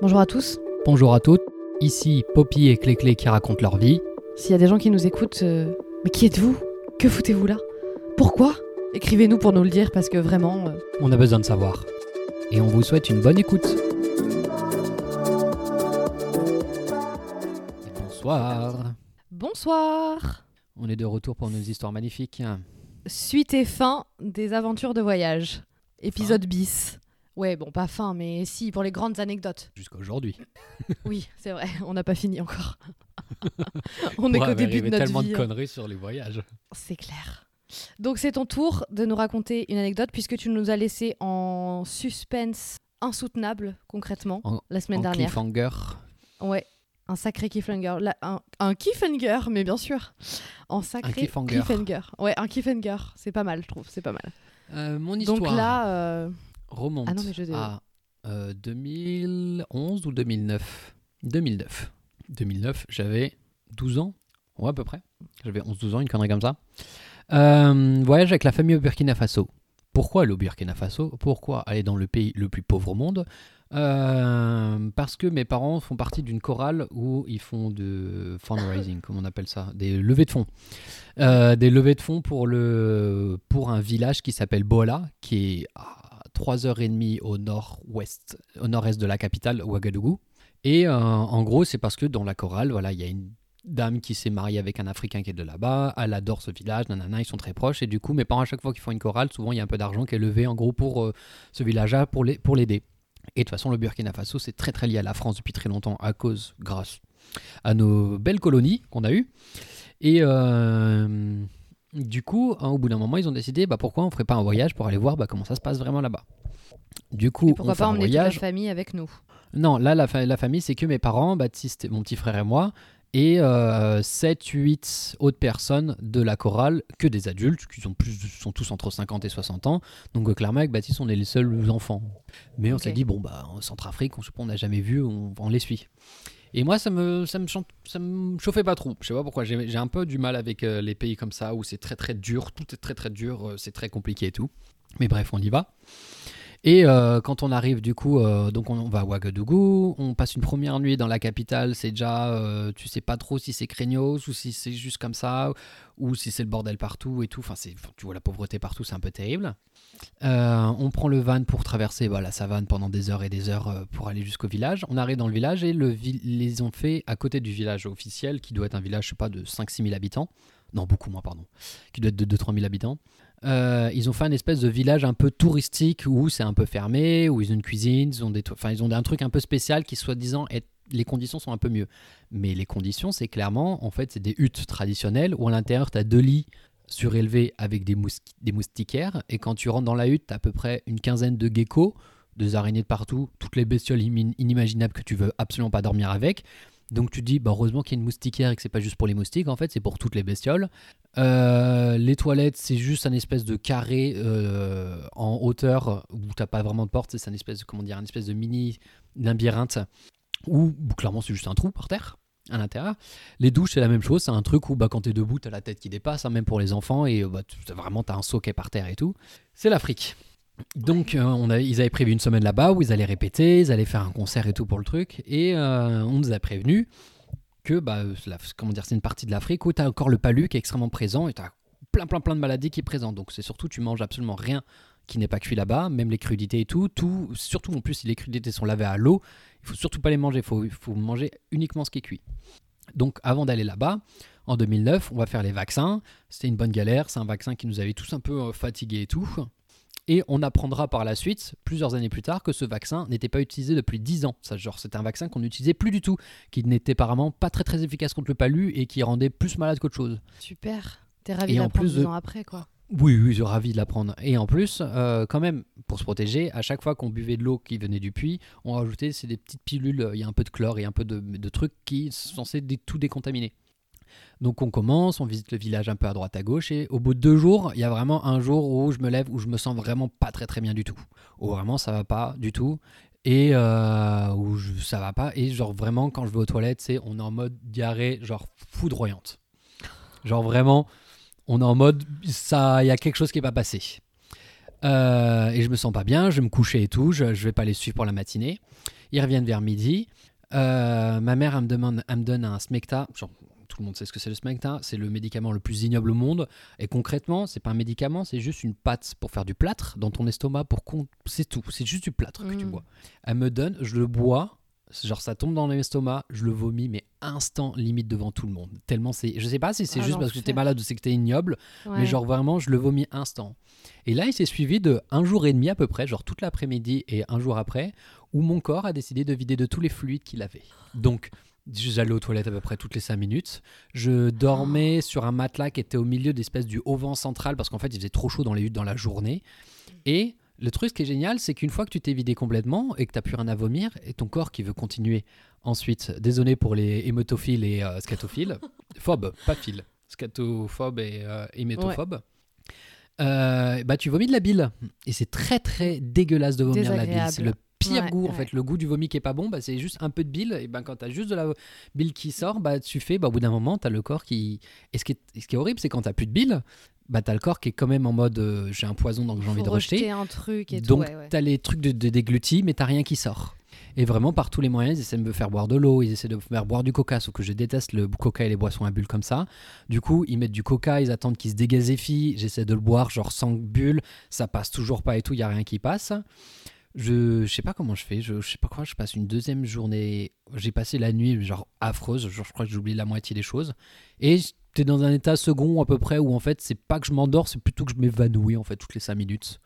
Bonjour à tous. Bonjour à toutes, ici Poppy et Cléclé qui racontent leur vie. S'il y a des gens qui nous écoutent, euh, mais qui êtes-vous? Que foutez-vous là? Pourquoi? Écrivez-nous pour nous le dire parce que vraiment. euh, On a besoin de savoir. Et on vous souhaite une bonne écoute. Bonsoir. Bonsoir On est de retour pour nos histoires magnifiques. Suite et fin des aventures de voyage. Épisode bis. Ouais, bon, pas fin, mais si, pour les grandes anecdotes. Jusqu'à aujourd'hui. Oui, c'est vrai, on n'a pas fini encore. on est qu'au début de notre tellement vie. de hein. conneries sur les voyages. C'est clair. Donc c'est ton tour de nous raconter une anecdote puisque tu nous as laissé en suspense insoutenable concrètement En- la semaine en dernière. cliffhanger. Ouais, un sacré cliffhanger. Un, un cliffhanger, mais bien sûr. En sacré cliffhanger. Ouais, un cliffhanger. C'est pas mal, je trouve. C'est pas mal. Euh, mon histoire Donc là, euh, remonte Ah non, mais je- à euh, 2011 ou 2009 2009. 2009, j'avais 12 ans. Ouais, à peu près. J'avais 11-12 ans, une connerie comme ça. Euh, voyage avec la famille au Burkina Faso. Pourquoi aller au Burkina Faso? Pourquoi aller dans le pays le plus pauvre au monde? Euh, Parce que mes parents font partie d'une chorale où ils font de fundraising, comme on appelle ça, des levées de fonds. Euh, des levées de fonds pour, le, pour un village qui s'appelle Bola, qui est à 3h30 au nord-ouest, au nord-est de la capitale, Ouagadougou. Et euh, en gros, c'est parce que dans la chorale, voilà, il y a une dame qui s'est mariée avec un Africain qui est de là-bas, elle adore ce village, nanana, ils sont très proches, et du coup, mes parents, à chaque fois qu'ils font une chorale, souvent, il y a un peu d'argent qui est levé, en gros, pour euh, ce village-là, pour les- pour l'aider. Et de toute façon, le Burkina Faso, c'est très très lié à la France depuis très longtemps, à cause, grâce à nos belles colonies qu'on a eues. Et euh, du coup, hein, au bout d'un moment, ils ont décidé, bah, pourquoi on ferait pas un voyage pour aller voir bah, comment ça se passe vraiment là-bas. Du coup, et pourquoi on fait pas un emmener toute la famille avec nous? Non, là, la, fa- la famille, c'est que mes parents, Baptiste, mon petit frère et moi, et 7, 8 autres personnes de la chorale, que des adultes, qui sont, plus, sont tous entre 50 et 60 ans. Donc, euh, clairement, avec Baptiste, on est les seuls enfants. Mais on s'est dit, bon, bah, en Centrafrique, on on n'a jamais vu, on, on les suit. Et moi, ça me, ça me, ça me chauffait pas trop. Je sais pas pourquoi. J'ai j'ai un peu du mal avec euh, les pays comme ça où c'est très très dur, tout est très très dur, euh, c'est très compliqué et tout. Mais bref, on y va. Et euh, quand on arrive du coup, euh, donc on, va à Ouagadougou, on passe une première nuit dans la capitale, c'est déjà, euh, tu sais pas trop si c'est craignos ou si c'est juste comme ça, ou si c'est le bordel partout et tout, enfin tu vois la pauvreté partout, c'est un peu terrible. On prend le van pour traverser bah, la savane pendant des heures et des heures pour aller jusqu'au village. On arrive dans le village et le vi- les ont fait à côté du village officiel, qui doit être un village, je sais pas, de 5-6 000 habitants. Non, beaucoup moins, pardon. Qui doit être de 2-3 000 habitants. Euh, ils ont fait un espèce de village un peu touristique où c'est un peu fermé, où ils ont une cuisine, ils ont, des, enfin, ils ont un truc un peu spécial qui, soi-disant, les conditions sont un peu mieux. Mais les conditions, c'est clairement, en fait, c'est des huttes traditionnelles où à l'intérieur, tu as deux lits surélevés avec des, mous- des moustiquaires. Et quand tu rentres dans la hutte, tu à peu près une quinzaine de geckos, des araignées de partout, toutes les bestioles inimaginables que tu veux absolument pas dormir avec. Donc tu te dis, bah, heureusement qu'il y a une moustiquaire et que c'est pas juste pour les moustiques, en fait, c'est pour toutes les bestioles. Euh, les toilettes, c'est juste un espèce de carré euh, en hauteur où t'as pas vraiment de porte, c'est un espèce, de- comment dire, un espèce de mini labyrinthe où clairement c'est juste un trou par terre à l'intérieur. Les douches, c'est la même chose, c'est un truc où bah, quand t'es debout, t'as la tête qui dépasse, hein, même pour les enfants, et bah, vraiment t'as un est par terre et tout. C'est l'Afrique. Donc euh, on a, ils avaient prévu une semaine là-bas où ils allaient répéter, ils allaient faire un concert et tout pour le truc, et euh, on nous a prévenu que bah, la- comment dire, c'est une partie de l'Afrique où tu as encore le palu qui est extrêmement présent et tu as plein plein plein de maladies qui est présent. Donc c'est surtout tu manges absolument rien qui n'est pas cuit là-bas, même les crudités et tout, tout surtout en plus si les crudités sont lavées à l'eau, il faut surtout pas les manger, il faut, faut manger uniquement ce qui est cuit. Donc avant d'aller là-bas, en 2009, on va faire les vaccins. C'était une bonne galère, c'est un vaccin qui nous avait tous un peu euh, fatigués et tout. Et on apprendra par la suite, plusieurs années plus tard, que ce vaccin n'était pas utilisé depuis 10 ans. Ça, genre, c'était un vaccin qu'on n'utilisait plus du tout, qui n'était apparemment pas très très efficace contre le palu et qui rendait plus malade qu'autre chose. Super. T'es ravi d'apprendre plus 10 de- ans après, quoi. Oui, oui, je suis ravi de l'apprendre. Et en plus, euh, quand même, pour se protéger, à chaque fois qu'on buvait de l'eau qui venait du puits, on rajoutait des petites pilules, il y a un peu de chlore et un peu de, de trucs qui sont censés tout décontaminer. Donc on commence, on visite le village un peu à droite à gauche et au bout de deux jours, il y a vraiment un jour où je me lève où je me sens vraiment pas très très bien du tout. Où vraiment ça va pas du tout et euh, où ça va pas et genre vraiment quand je vais aux toilettes, c'est on est en mode diarrhée genre foudroyante. Genre vraiment on est en mode ça il y a quelque chose qui est pas passé. Euh, et je me sens pas bien, je vais me coucher et tout, je, je vais pas les suivre pour la matinée. Ils reviennent vers midi. Euh, ma mère, elle me, demande, me donne un smecta. Tout le monde sait ce que c'est le smecta. C'est le médicament le plus ignoble au monde. Et concrètement, c'est pas un médicament, c'est juste une pâte pour faire du plâtre dans ton estomac. Pour qu'on... C'est tout. C'est juste du plâtre que tu Mm. bois. Elle me donne, je le bois. Genre ça tombe dans l'estomac, je le vomis, mais instant limite devant tout le monde. Tellement c'est, je sais pas si c'est Ah, juste parce que j'étais l'enfer. malade ou c'est que t'es ignoble, Ouais. mais genre vraiment, je le vomis instant. Et là, il s'est suivi de un jour et demi à peu près, genre toute l'après-midi et un jour après, où mon corps a décidé de vider de tous les fluides qu'il avait. Donc, j'allais aux toilettes à peu près toutes les 5 minutes. Je dormais sur un matelas qui était au milieu d'espèce du haut-vent central parce qu'en fait, il faisait trop chaud dans les huttes dans la journée. Et le truc qui est génial, c'est qu'une fois que tu t'es vidé complètement et que tu n'as plus rien à vomir, et ton corps qui veut continuer ensuite, désolé pour les hématophiles et euh, scatophiles, phobes, pas philes, scatophobes et euh, hémétophobes, euh, bah tu vomis de la bile. Et c'est très très dégueulasse de vomir de la bile. C'est le pire Ouais, goût en fait. Le goût du vomi qui est pas bon, bah, c'est juste un peu de bile. Et ben quand t'as juste de la bile qui sort, bah tu fais, bah, au bout d'un moment, t'as le corps qui. Et ce qui est, ce qui est horrible, c'est quand t'as plus de bile, bah t'as le corps qui est quand même en mode euh, j'ai un poison donc j'ai envie de rejeter. rejeter un truc et Donc tout. ouais, ouais. t'as les trucs de, de déglutis, mais t'as rien qui sort. Et vraiment, par tous les moyens, ils essaient de me faire boire de l'eau, ils essaient de me faire boire du coca, sauf que je déteste le coca et les boissons à bulles comme ça. Du coup, ils mettent du coca, ils attendent qu'il se dégazifie, j'essaie de le boire, genre sans bulle, ça passe toujours pas et tout, il y a rien qui passe. Je, sais pas comment je fais, je, sais pas quoi, je passe une deuxième journée, j'ai passé la nuit genre affreuse, genre, je crois que j'ai oublié la moitié des choses. Et j'étais dans un état second à peu près où en fait, c'est pas que je m'endors, c'est plutôt que je m'évanouis en fait toutes les 5 minutes.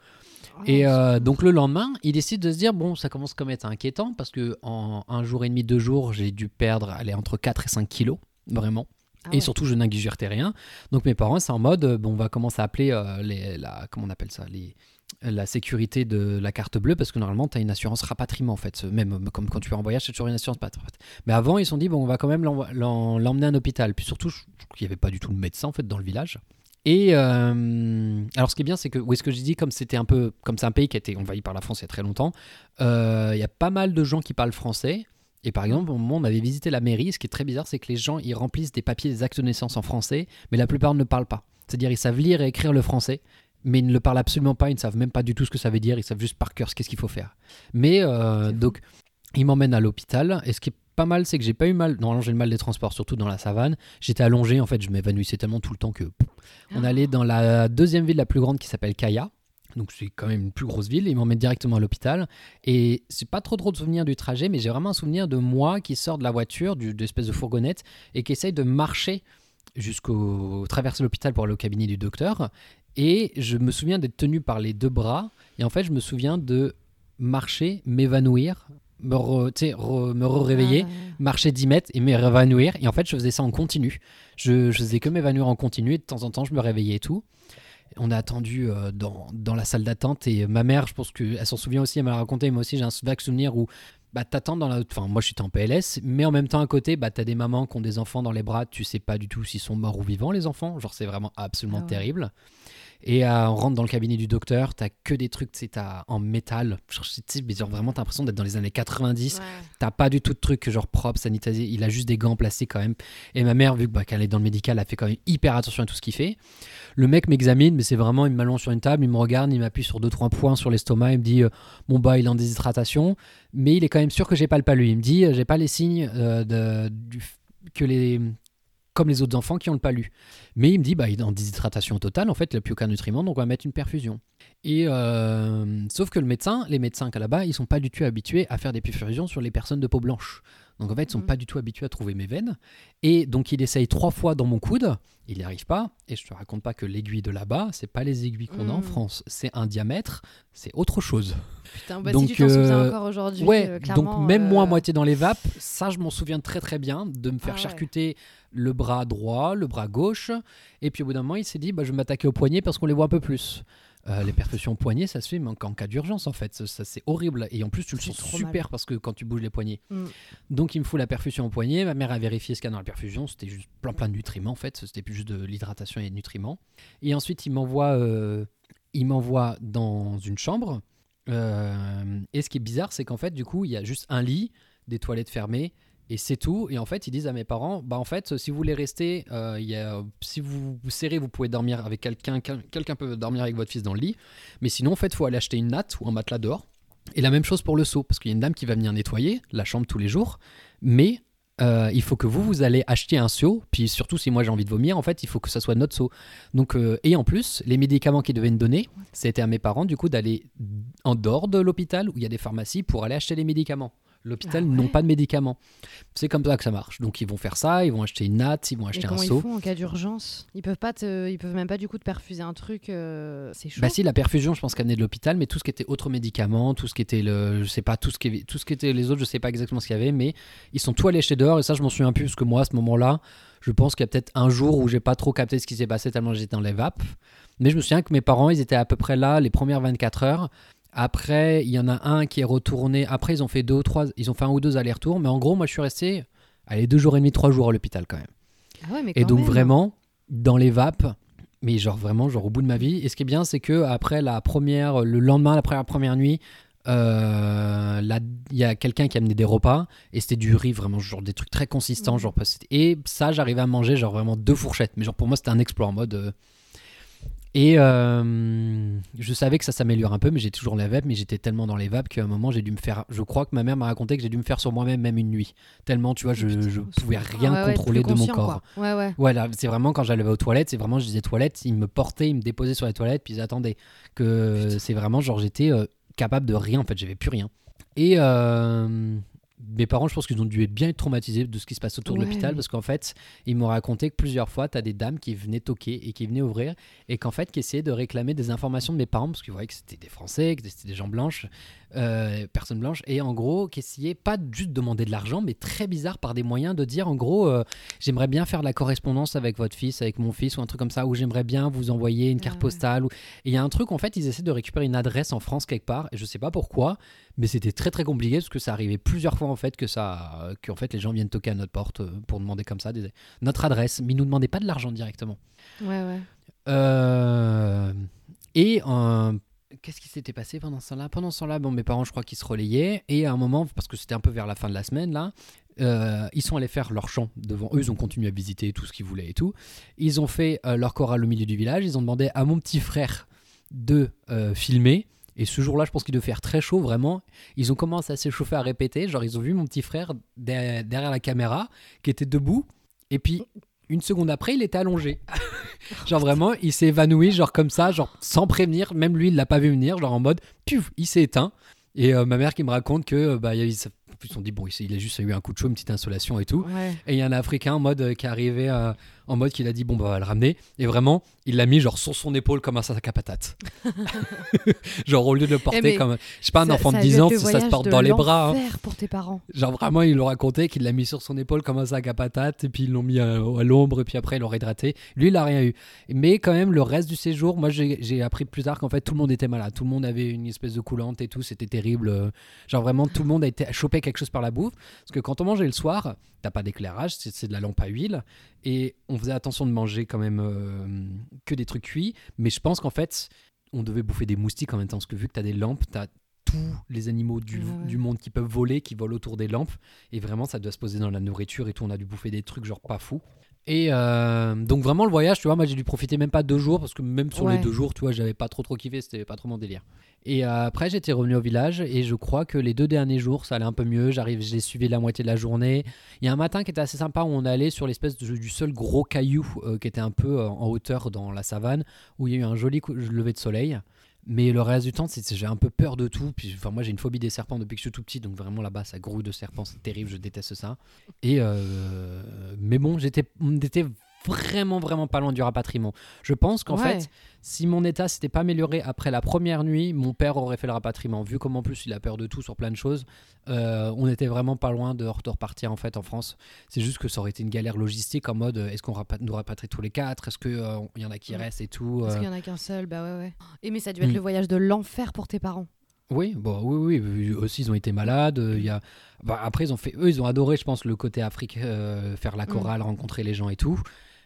Et Oh, euh, donc le lendemain, il décide de se dire bon, ça commence comme être inquiétant parce que en un jour et demi, deux jours, j'ai dû perdre aller entre 4 et 5 kilos, vraiment. Ah Et ouais. surtout, je n'ingurgitais rien. Donc mes parents, c'est en mode euh, bon, on va commencer à appeler euh, les, la comment on appelle ça les la sécurité de la carte bleue parce que normalement tu as une assurance rapatriement en fait même comme quand tu es en voyage c'est toujours une assurance pat- pat- mais avant ils se sont dit bon on va quand même l'emmener à un hôpital puis surtout je je trouve qu'il n'y avait pas du tout de médecin en fait dans le village et euh, alors, ce qui est bien, c'est que, où est-ce que j'ai dit, comme c'était un peu, comme c'est un pays qui a été envahi par la France il y a très longtemps, euh, il y a pas mal de gens qui parlent français. Et par exemple, au moment où on avait visité la mairie, ce qui est très bizarre, c'est que les gens, ils remplissent des papiers, des actes de naissance en français, mais la plupart ne parlent pas. C'est-à-dire, ils savent lire et écrire le français, mais ils ne le parlent absolument pas, ils ne savent même pas du tout ce que ça veut dire, ils savent juste par cœur ce qu'est-ce qu'il faut faire. Mais, euh, donc, ils m'emmènent à l'hôpital, et ce qui est pas mal, c'est que j'ai pas eu mal, normalement j'ai le mal des transports, surtout dans la savane. J'étais allongé, en fait, je m'évanouissais tellement tout le temps que on Ah. allait dans la deuxième ville la plus grande qui s'appelle Kaya. Donc c'est quand même une plus grosse ville. Ils m'emmènent directement à l'hôpital. Et c'est pas trop trop de souvenirs du trajet, mais j'ai vraiment un souvenir de moi qui sort de la voiture, du, de l'espèce de fourgonnette, et qui essaye de marcher jusqu'au traverser l'hôpital pour aller au cabinet du docteur. Et je me souviens d'être tenu par les deux bras. Et en fait, je me souviens de marcher, m'évanouir, me, re- sais, re- me réveiller Ah, marcher 10 mètres et me réévanouir. Et en fait, je faisais ça en continu. Je, je faisais que m'évanouir en continu et de temps en temps, je me réveillais et tout. On a attendu euh, dans, dans la salle d'attente et ma mère, je pense qu'elle s'en souvient aussi, elle m'a raconté, moi aussi j'ai un vague souvenir où bah, t'attends dans la... Enfin, moi j'étais en PLS, mais en même temps à côté, bah, t'as des mamans qui ont des enfants dans les bras, tu sais pas du tout s'ils sont morts ou vivants les enfants, genre c'est vraiment absolument Ah ouais. terrible. Et euh, on rentre dans le cabinet du docteur, t'as que des trucs, tu en métal, genre, genre, vraiment t'as l'impression d'être dans les années 90, ouais. T'as pas du tout de trucs genre propre, sanitarisé. Il a juste des gants placés quand même. Et ma mère, vu bah, qu'elle est dans le médical, a fait quand même hyper attention à tout ce qu'il fait. Le mec m'examine, mais c'est vraiment, il m'allonge sur une table, il me regarde, il m'appuie sur deux trois points sur l'estomac, il me dit, euh, bon bah il est en déshydratation, mais il est quand même sûr que j'ai pas le palu. Il me dit, euh, j'ai pas les signes euh, de, du, que les comme les autres enfants qui ont le palu. Mais il me dit, bah, il est en déshydratation totale, en fait, il n'a plus aucun nutriment, donc on va mettre une perfusion. Et euh, sauf que le médecin, les médecins là-bas, ils sont pas du tout habitués à faire des perfusions sur les personnes de peau blanche. Donc en fait, ils sont Mhm. pas du tout habitués à trouver mes veines. Et donc il essaye trois fois dans mon coude, il n'y arrive pas. Et je te raconte pas que l'aiguille de là-bas, c'est pas les aiguilles qu'on a en Mhm. France, c'est un diamètre, c'est autre chose. Putain, bah, Donc, si tu euh, encore aujourd'hui, Ouais, euh, donc même moi, euh, moitié dans les vapes, ça je m'en souviens très très bien, de me faire Ah ouais. charcuter le bras droit, le bras gauche, et puis au bout d'un moment il s'est dit, bah, je vais m'attaquer au poignet parce qu'on les voit un peu plus. Euh, les percussions au poignet, ça se fait mais en, cas d'urgence en fait, ça, ça, c'est horrible, et en plus tu le sens super parce que quand tu bouges les poignets. Mm. Donc il me fout la perfusion au poignet, ma mère a vérifié ce qu'il y a dans la perfusion, c'était juste plein plein de nutriments en fait, c'était plus juste de l'hydratation et de nutriments. Et ensuite il m'envoie, euh, il m'envoie dans une chambre. Euh, et ce qui est bizarre, c'est qu'en fait, du coup, il y a juste un lit, des toilettes fermées Et c'est tout. Et en fait, ils disent à mes parents, bah en fait, si vous voulez rester, euh, si vous vous serrez, vous pouvez dormir avec quelqu'un. quel- Quelqu'un peut dormir avec votre fils dans le lit. Mais sinon, en fait, faut aller acheter une natte ou un matelas dehors. Et la même chose pour le seau, parce qu'il y a une dame qui va venir nettoyer la chambre tous les jours. Mais euh, il faut que vous, vous allez acheter un seau. Puis surtout, si moi j'ai envie de vomir, en fait, il faut que ça soit notre seau. Donc, euh, et en plus, les médicaments qu'ils devaient me donner, c'était à mes parents, du coup, d'aller en dehors de l'hôpital où il y a des pharmacies pour aller acheter les médicaments. L'hôpital Ah ouais. n'ont pas de médicaments. C'est comme ça que ça marche. Donc ils vont faire ça, ils vont acheter une natte, ils vont Mais acheter un comment ils seau. font en cas d'urgence? Ils peuvent pas te... ils peuvent même pas du coup te perfuser un truc. euh, C'est chaud. Bah si la perfusion, je pense qu'elle venait de l'hôpital, mais tout ce qui était autres médicaments, tout ce qui était le, je sais pas, tout ce qui, tout ce qui était les autres, je sais pas exactement ce qu'il y avait, mais ils sont tous allés chez dehors et ça je m'en souviens plus parce que moi à ce moment-là, je pense qu'il y a peut-être un jour où j'ai pas trop capté ce qui s'est passé tellement j'étais dans les vapes, mais je me souviens que mes parents ils étaient à peu près là les premières 24 heures. Après, il y en a un qui est retourné. Après, ils ont fait deux ou trois, ils ont fait un ou deux allers-retours, mais en gros, moi je suis resté, allez, deux jours et demi, trois jours à l'hôpital quand même. Ah ouais, mais Et quand donc même. vraiment dans les vapes, mais genre vraiment genre au bout de ma vie. Et ce qui est bien, c'est que après la première, le lendemain, après la première nuit, euh, là, il y a quelqu'un qui a amené des repas et c'était du riz vraiment genre des trucs très consistants Mhm. genre et ça j'arrivais à manger genre vraiment deux fourchettes mais genre pour moi c'était un exploit en mode euh, et euh, je savais que ça s'améliore un peu mais j'ai toujours la vape mais j'étais tellement dans les vapes qu'à un moment j'ai dû me faire je crois que ma mère m'a raconté que j'ai dû me faire sur moi-même même une nuit tellement tu vois je, je pouvais rien Ah ouais, contrôler de mon corps quoi. Ouais, ouais. Ouais, là, c'est vraiment quand j'allais aux toilettes, c'est vraiment, je disais toilettes, ils me portaient, ils me déposaient sur les toilettes, puis ils attendaient. Que c'est vraiment, genre, j'étais euh, capable de rien, en fait, j'avais plus rien. Et euh, mes parents, je pense qu'ils ont dû être bien traumatisés de ce qui se passe autour de l'hôpital, parce qu'en fait, ils m'ont raconté que plusieurs fois, tu as des dames qui venaient toquer et qui venaient ouvrir, et qu'en fait, qui essayaient de réclamer des informations de mes parents, parce qu'ils voyaient que c'était des Français, que c'était des gens blanches, euh, personnes blanches, et en gros, qui essayaient pas de juste demander de l'argent, mais très bizarre par des moyens de dire, en gros, euh, j'aimerais bien faire de la correspondance avec votre fils, avec mon fils, ou un truc comme ça, ou j'aimerais bien vous envoyer une carte Ah ouais. postale. Ou... Et il y a un truc, en fait, ils essaient de récupérer une adresse en France quelque part, et je sais pas pourquoi, mais c'était très très compliqué, parce que ça arrivait plusieurs fois, en fait, que ça, que en fait, les gens viennent toquer à notre porte euh, pour demander comme ça des- notre adresse, mais ils nous demandaient pas de l'argent directement. Ouais, ouais. Euh, et euh, qu'est-ce qui s'était passé pendant ce temps-là? Pendant ce temps-là, bon, mes parents, je crois qu'ils se relayaient. Et à un moment, parce que c'était un peu vers la fin de la semaine, là, euh, ils sont allés faire leur chant devant eux. Ils ont continué à visiter tout ce qu'ils voulaient et tout. Ils ont fait euh, leur chorale au milieu du village. Ils ont demandé à mon petit frère de euh, filmer. Et ce jour-là, je pense qu'il devait faire très chaud, vraiment. Ils ont commencé à s'échauffer, à répéter. Genre, ils ont vu mon petit frère derrière, derrière la caméra, qui était debout. Et puis, une seconde après, il était allongé. genre, vraiment, il s'est évanoui, genre comme ça, genre sans prévenir. Même lui, il l'a pas vu venir, genre en mode, puf, il s'est éteint. Et euh, ma mère qui me raconte que, euh, bah, il ils se sont dit, bon, il a juste eu un coup de chaud, une petite insolation et tout. Ouais. Et il y a un Africain en mode euh, qui est arrivé euh, en mode qu'il a dit bon bah on va le ramener et vraiment il l'a mis genre sur son épaule comme un sac à patates. genre au lieu de le porter Eh mais comme je sais pas un Ça- enfant ça de a dû 10 être ans le ça se porte dans les bras. hein. pour tes parents. Genre vraiment il leur raconté qu'il l'a mis sur son épaule comme un sac à patates et puis ils l'ont mis à, à l'ombre et puis après ils l'ont hydraté. Lui il a rien eu. Mais quand même le reste du séjour moi j'ai appris plus tard qu'en fait tout le monde était malade. Tout le monde avait une espèce de coulante et tout. C'était terrible. euh, Genre vraiment tout le monde a été chopé quelque chose par la bouffe. Parce que quand on mangeait le soir, t'as pas d'éclairage, c'est c'est de la lampe à huile. Et on faisait attention de manger quand même euh, que des trucs cuits. Mais je pense qu'en fait, on devait bouffer des moustiques en même temps. Parce que vu que t'as des lampes, t'as tous les animaux du, ouais. du monde qui peuvent voler, qui volent autour des lampes. Et vraiment, ça doit se poser dans la nourriture et tout. On a dû bouffer des trucs genre pas fous. Et euh, donc vraiment le voyage, tu vois, moi j'ai dû profiter même pas deux jours parce que même sur les deux jours, tu vois, j'avais pas trop trop kiffé, c'était pas trop mon délire. Et euh, après j'étais revenu au village et je crois que les deux derniers jours ça allait un peu mieux. J'arrive, j'ai suivi la moitié de la journée. Il y a un matin qui était assez sympa où on allait sur l'espèce de- du seul gros caillou euh, qui était un peu en hauteur dans la savane où il y a eu un joli coup- lever de soleil. Mais le reste du temps, j'ai un peu peur de tout. Puis, enfin, moi, j'ai une phobie des serpents depuis que je suis tout petit, donc vraiment là-bas, ça grouille de serpents, c'est terrible, je déteste ça. Et euh, mais bon, j'étais, vraiment, vraiment pas loin du rapatriement. Je pense qu'en Ouais. fait, si mon état s'était pas amélioré après la première nuit, mon père aurait fait le rapatriement. Vu comme en plus il a peur de tout sur plein de choses, euh, on était vraiment pas loin de, de repartir en fait en France. C'est juste que ça aurait été une galère logistique en mode euh, est-ce qu'on nous rapatrie tous les quatre? Est-ce qu'il y en a qui Ouais. restent et tout euh? qu'il y en a qu'un seul, bah ouais, ouais. Et mais ça a dû être Mm. le voyage de l'enfer pour tes parents. Oui, bon, oui, oui, eux aussi ils ont été malades. euh, Il y a, bah, après ils ont fait, eux ils ont adoré, je pense, le côté Afrique, euh, faire la Mm. chorale, rencontrer les gens et tout.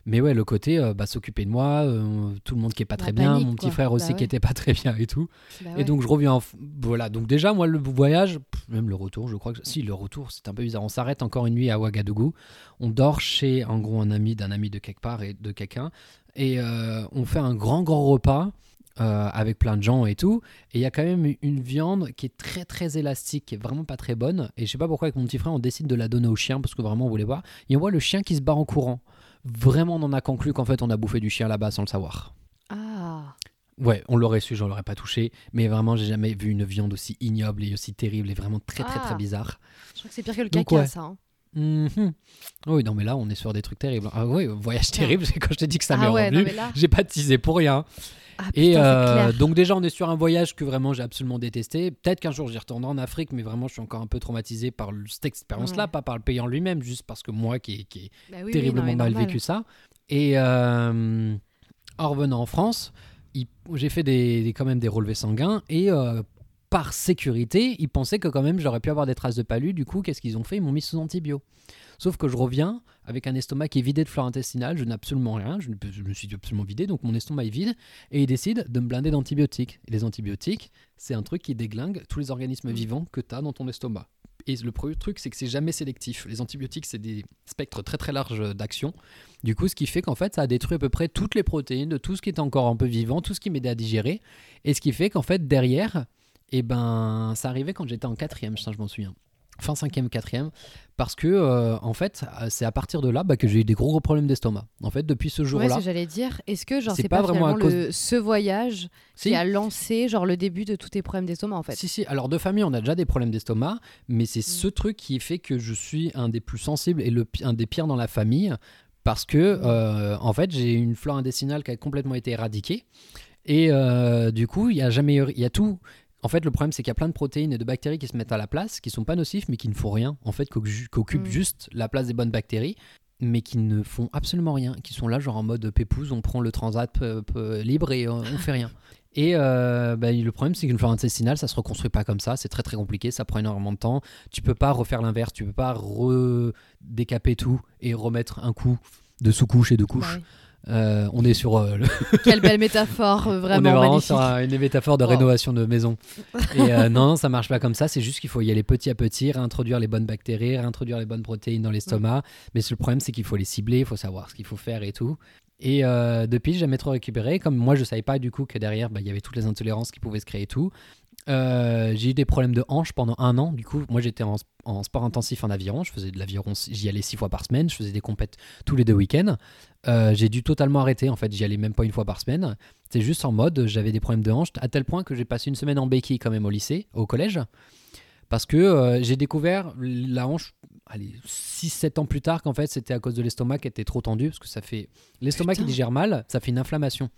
Mais ouais, le côté euh, bah, s'occuper de moi, euh, tout le monde qui est pas La très bien, mon petit quoi. frère aussi Bah qui était pas très bien et tout. Bah Et ouais. donc je reviens. en Voilà, donc déjà, moi, le voyage, pff, même le retour, je crois que. Si, le retour, c'est un peu bizarre. On s'arrête encore une nuit à Ouagadougou. On dort chez, en gros, un ami d'un ami de quelque part et de quelqu'un. Et euh, on fait un grand, grand repas. euh, avec plein de gens et tout, et il y a quand même une viande qui est très très élastique, qui est vraiment pas très bonne. Et je sais pas pourquoi avec mon petit frère on décide de la donner au chien parce que vraiment on voulait voir. Et on voit le chien qui se barre en courant. Vraiment, on en a conclu qu'en fait on a bouffé du chien là-bas sans le savoir. Ah, Ouais, on l'aurait su, j'en l'aurais pas touché. Mais vraiment, j'ai jamais vu une viande aussi ignoble et aussi terrible et vraiment très très très Ah. bizarre. je crois que c'est pire que le Donc, caca, ouais. ça. hein. Mhm. Oui, non, mais là, on est sur des trucs terribles. Ah oui, voyage terrible, c'est quand je te dis que ça m'est ah ouais, non, revenu. là. J'ai pas teasé pour rien. Ah, Et putain, euh, donc déjà, on est sur un voyage que vraiment j'ai absolument détesté. Peut-être qu'un jour j'y retournerai en Afrique, mais vraiment je suis encore un peu traumatisé par cette expérience-là, Ouais. pas par le pays en lui-même, juste parce que moi qui, ai- qui Bah oui, oui, terriblement non, mal vécu ça. Et euh, en revenant en France, j'ai fait des, des- quand même des relevés sanguins et euh, par sécurité, ils pensaient que quand même j'aurais pu avoir des traces de palu. Du coup, qu'est-ce qu'ils ont fait? Ils m'ont mis sous antibio. Sauf que je reviens avec un estomac qui est vidé de flore intestinale, je n'ai absolument rien, je, me suis absolument vidé, donc mon estomac est vide, et ils décident de me blinder d'antibiotiques. Et les antibiotiques, c'est un truc qui déglingue tous les organismes Mm. vivants que tu as dans ton estomac. Et le premier truc, c'est que c'est jamais sélectif. Les antibiotiques, c'est des spectres très très larges d'action. Du coup, ce qui fait qu'en fait, ça a détruit à peu près toutes les protéines de tout ce qui est encore un peu vivant, tout ce qui m'aidait à digérer. Et ce qui fait qu'en fait, derrière, eh ben, ça arrivait quand j'étais en quatrième, ça je m'en souviens. Fin cinquième, quatrième, parce que euh, en fait, euh, c'est à partir de là bah, que j'ai eu des gros gros problèmes d'estomac. En fait, depuis ce Ouais, jour-là, c'est ce que j'allais dire. Est-ce que genre C'est pas pas, vraiment à vraiment le, ce voyage Si. qui a lancé genre le début de tous tes problèmes d'estomac en fait? Si, si. Alors, de famille, on a déjà des problèmes d'estomac, mais Mm. c'est ce truc qui fait que je suis un des plus sensibles et le, un des pires dans la famille. Parce que, Mm. euh, en fait, j'ai une flore intestinale qui a complètement été éradiquée. Et euh, du coup, il y a jamais eu- Il y a tout. En fait, le problème, c'est qu'il y a plein de protéines et de bactéries qui se mettent à la place, qui sont pas nocifs, mais qui ne font rien. En fait, qu'oc- qu'occupent Mm. juste la place des bonnes bactéries, mais qui ne font absolument rien. Qui sont là, genre en mode pépouze, on prend le transat libre et on fait rien. Et euh, bah, le problème, c'est qu'une flore intestinale, ça se reconstruit pas comme ça. C'est très très compliqué, ça prend énormément de temps. Tu peux pas refaire l'inverse, tu peux pas redécaper tout et remettre un coup de sous-couche et de couche. Euh, on est sur euh, le- Quelle belle métaphore, euh, on vraiment est vraiment magnifique. sur un- une métaphore de Wow. rénovation de maison. Et non, ça marche pas comme ça. C'est juste qu'il faut y aller petit à petit, réintroduire les bonnes bactéries, réintroduire les bonnes protéines dans l'estomac. Mais le problème, c'est qu'il faut les cibler, il faut savoir ce qu'il faut faire et tout. Et depuis, j'ai jamais trop récupéré. Comme moi, je savais pas du coup que derrière, bah, il y avait toutes les intolérances qui pouvaient se créer et tout. Euh, j'ai eu des problèmes de hanche pendant un an. Du coup, moi, j'étais en, en sport intensif en aviron. Je faisais de l'aviron, j'y allais six fois par semaine. Je faisais des compètes tous les deux week-ends. Euh, j'ai dû totalement arrêter. En fait, j'y allais même pas une fois par semaine. C'est juste en mode, j'avais des problèmes de hanche à tel point que j'ai passé une semaine en béquille quand même au lycée, au collège. Parce que euh, j'ai découvert la hanche, allez, 6-7 ans plus tard, qu'en fait c'était à cause de l'estomac qui était trop tendu. Parce que ça fait. L'estomac qui digère mal, ça fait une inflammation.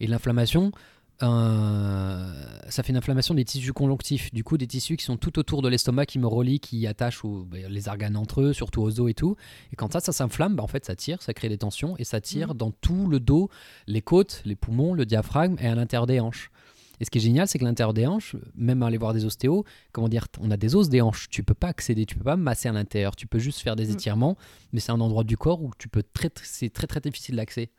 Et l'inflammation. Ça fait une inflammation des tissus conjonctifs, du coup des tissus qui sont tout autour de l'estomac qui me relient, qui attachent aux- bah, les organes entre eux, surtout aux os et tout. Et quand ça, ça s'inflamme, bah, en fait ça tire, ça crée des tensions et ça tire dans tout le dos, les côtes, les poumons, le diaphragme et à l'intérieur des hanches. Et ce qui est génial, c'est que l'intérieur des hanches, même aller voir des ostéos, comment dire, on a des os des hanches, tu peux pas accéder, tu peux pas masser à l'intérieur, tu peux juste faire des Mm. étirements, mais c'est un endroit du corps où tu peux très, très- c'est très très difficile d'accès.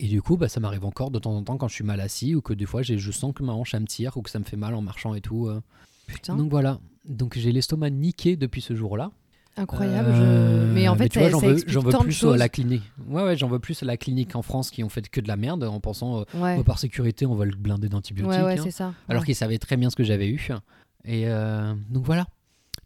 Et du coup, bah, ça m'arrive encore de temps en temps quand je suis mal assis ou que des fois je sens que ma hanche elle me tire ou que ça me fait mal en marchant et tout. euh. Putain, Donc voilà. Donc j'ai l'estomac niqué depuis ce jour-là. incroyable. Euh, je... Mais en fait, tu vois, ça, j'en veux, plus à la clinique. Ouais, ouais, j'en veux plus à la clinique en France qui ont fait que de la merde en pensant euh, Ouais, oh, par sécurité on va le blinder d'antibiotiques. ouais, ouais hein. c'est ça. alors qu'ils savaient très bien ce que j'avais eu. Et euh, donc voilà.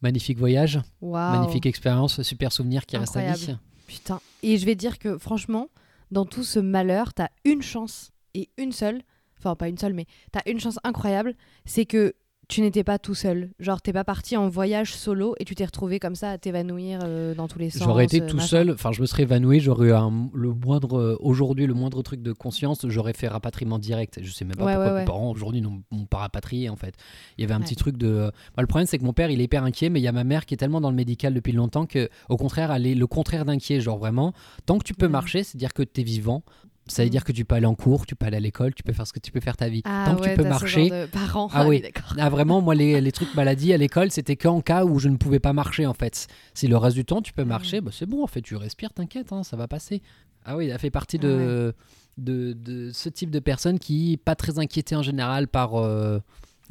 Magnifique voyage, Waouh. magnifique expérience, super souvenir qui reste à vie. Putain. Et je vais dire que franchement, dans tout ce malheur, t'as une chance et une seule. Enfin, pas une seule, mais t'as une chance incroyable. C'est que tu n'étais pas tout seul. Genre, t'es pas parti en voyage solo et tu t'es retrouvé comme ça à t'évanouir euh, dans tous les sens. J'aurais été euh, tout machin. seul, enfin je me serais évanoui, j'aurais eu un- le moindre, euh, aujourd'hui le moindre truc de conscience, j'aurais fait rapatriement direct. Je sais même pas Ouais, pourquoi ouais, mes parents aujourd'hui n'ont m'ont pas rapatrié en fait. Il y avait un petit truc de. euh, bah, le problème c'est que mon père il est hyper inquiet, mais il y a ma mère qui est tellement dans le médical depuis longtemps que au contraire elle est le contraire d'inquiet. Genre vraiment, tant que tu peux marcher, c'est-à-dire que tu es vivant. Ça veut Mm. dire que tu peux aller en cours, tu peux aller à l'école, tu peux faire ce que tu peux faire ta vie. Ah, tant que ouais, tu peux marcher, de parents. Ah oui. ah vraiment, moi les, les trucs maladie à l'école, c'était qu'en cas où je ne pouvais pas marcher en fait. Si le reste du temps tu peux Ah. marcher, bah, c'est bon en fait, tu respires, t'inquiète, hein, ça va passer. Ah oui, elle fait partie de, de, de ce type de personne qui pas très inquiétée en général par euh,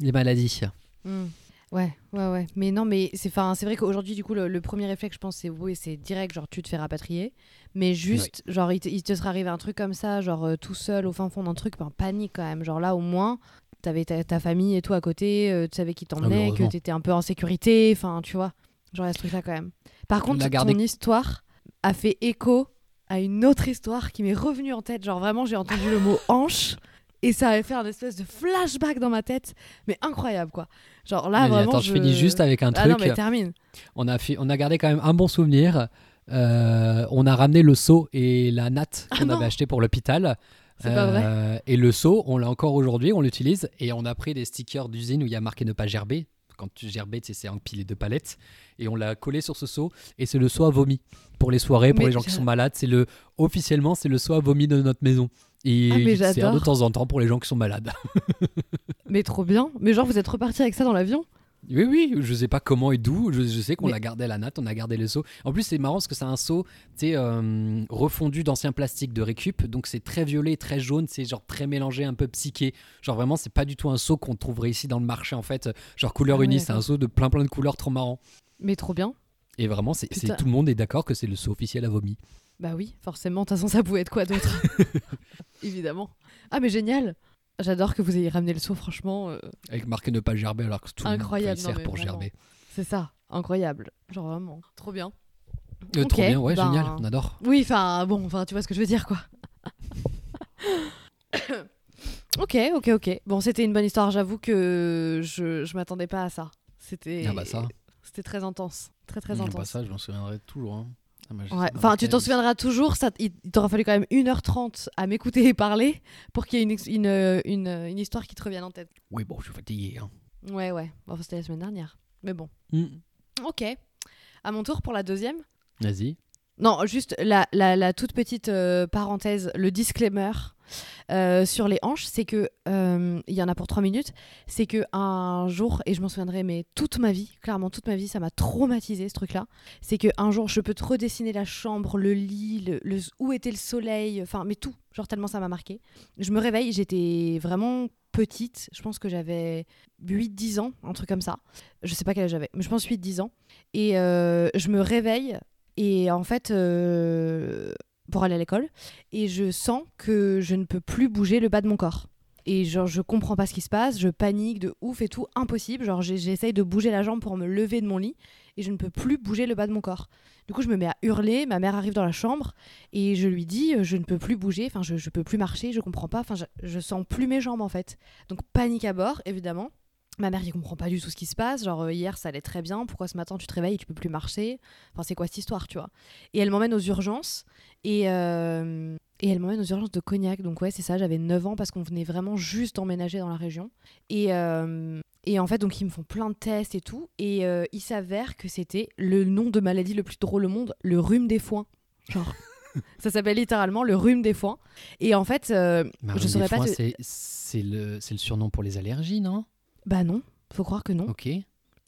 les maladies. Hmm. Ouais, ouais, ouais. Mais non, mais c'est c'est vrai qu'aujourd'hui, du coup, le, le premier réflexe, je pense, c'est oui, c'est direct, genre tu te fais rapatrier. Mais juste, genre, il te, il te serait arrivé un truc comme ça, genre euh, tout seul au fin fond d'un truc, ben panique quand même. Genre là, au moins, t'avais ta, ta famille et tout à côté, euh, tu savais qui Ah, t'emmenait, que heureusement. t'étais un peu en sécurité, enfin, tu vois. Genre, il y a ce truc-là quand même. Par contre, gardé- ton histoire a fait écho à une autre histoire qui m'est revenue en tête. Genre, vraiment, j'ai entendu le mot hanche. Et ça avait fait un espèce de flashback dans ma tête, mais incroyable quoi. Genre là, vraiment. attends, je finis juste avec un Ah non, truc. mais termine. on, a fi- on a gardé quand même un bon souvenir. Euh, on a ramené le seau et la natte Ah qu'on avait acheté pour l'hôpital. Pas vrai. Euh, Et le seau, on l'a encore aujourd'hui, on l'utilise. Et on a pris des stickers d'usine où il y a marqué ne pas gerber. Quand tu sais, c'est empilé de palettes. Et on l'a collé sur ce seau. Et c'est le seau à vomi. Pour les soirées, pour Mais les gens qui sont malades, c'est le officiellement c'est le seau à vomi de notre maison. Et Ah, il sert de temps en temps pour les gens qui sont malades. Mais trop bien. Mais genre, vous êtes reparti avec ça dans l'avion? Oui, oui, je sais pas comment et d'où. Je, je sais qu'on Mais- a gardé la natte, on a gardé le seau. En plus, c'est marrant parce que c'est un seau, euh, refondu d'ancien plastique de récup. Donc c'est très violet, très jaune, c'est genre très mélangé, un peu psyché. Genre vraiment, c'est pas du tout un seau qu'on trouverait ici dans le marché en fait. Genre couleur Ah ouais, unie, c'est un seau de plein plein de couleurs trop marrant. Mais trop bien. Et vraiment, c'est tout le monde est d'accord que c'est le seau officiel à vomi. Bah oui, forcément. De toute façon, ça pouvait être quoi d'autre Évidemment. Ah, mais génial. J'adore que vous ayez ramené le seau, franchement. euh, Avec marqué ne pas gerber alors que tout Incroyable, le monde sert pour vraiment. gerber. c'est ça. Incroyable. Genre vraiment. Trop bien. Euh, Trop bien, ouais, ben- génial, on adore. Oui, enfin, bon, enfin, tu vois ce que je veux dire, quoi. ok, ok, ok. Bon, c'était une bonne histoire. J'avoue que je, je m'attendais pas à ça. C'était. Ah bah ça. C'était très intense. Très, très Ah intense. bah ça, je m'en souviendrai toujours. hein. Ah, Ouais. Enfin, tu t'en souviendras toujours. Ça, il t'aura fallu quand même 1h30 à m'écouter et parler pour qu'il y ait une, une, euh, une, euh, une histoire qui te revienne en tête. Oui, bon, je suis fatigué. hein. Ouais, ouais. Bon, c'était la semaine dernière. Mais bon. Hmm. Ok. À mon tour pour la deuxième. Vas-y. Non, juste la, toute petite euh, parenthèse, le disclaimer euh, sur les hanches, c'est que euh, il y en a pour trois minutes. C'est que un jour, et je m'en souviendrai, mais toute ma vie, clairement toute ma vie, ça m'a traumatisé ce truc-là. C'est que un jour, je peux te redessiner la chambre, le lit, le, où était le soleil, enfin, mais tout. Genre tellement ça m'a marqué. Je me réveille, j'étais vraiment petite. Je pense que j'avais 8-10 ans, un truc comme ça. Je sais pas quel âge j'avais, mais je pense 8-10 ans. Et je me réveille et en fait, euh, pour aller à l'école, et je sens que je ne peux plus bouger le bas de mon corps. Et genre, je comprends pas ce qui se passe, je panique de ouf et tout, impossible. Genre, j'essaye de bouger la jambe pour me lever de mon lit, et je ne peux plus bouger le bas de mon corps. Du coup, je me mets à hurler, ma mère arrive dans la chambre, et je lui dis, euh, je ne peux plus bouger, enfin, je, je peux plus marcher, je comprends pas, enfin, je, je sens plus mes jambes en fait. Donc, panique à bord, évidemment. Ma mère, qui comprend pas du tout ce qui se passe. Genre, euh, hier, ça allait très bien. Pourquoi ce matin, tu te réveilles et tu peux plus marcher? Enfin, c'est quoi cette histoire, tu vois? Et elle m'emmène aux urgences. Et, euh, et elle m'emmène aux urgences de Cognac. Donc, ouais, c'est ça. J'avais 9 ans parce qu'on venait vraiment juste d'emménager dans la région. Et, euh, et en fait, donc, ils me font plein de tests et tout. Et euh, il s'avère que c'était le nom de maladie le plus drôle au monde le rhume des foins. Genre. ça s'appelle littéralement le rhume des foins. Et en fait, je rhume saurais pas. le, c'est le surnom pour les allergies, non? Bah non. Faut croire que non. Ok.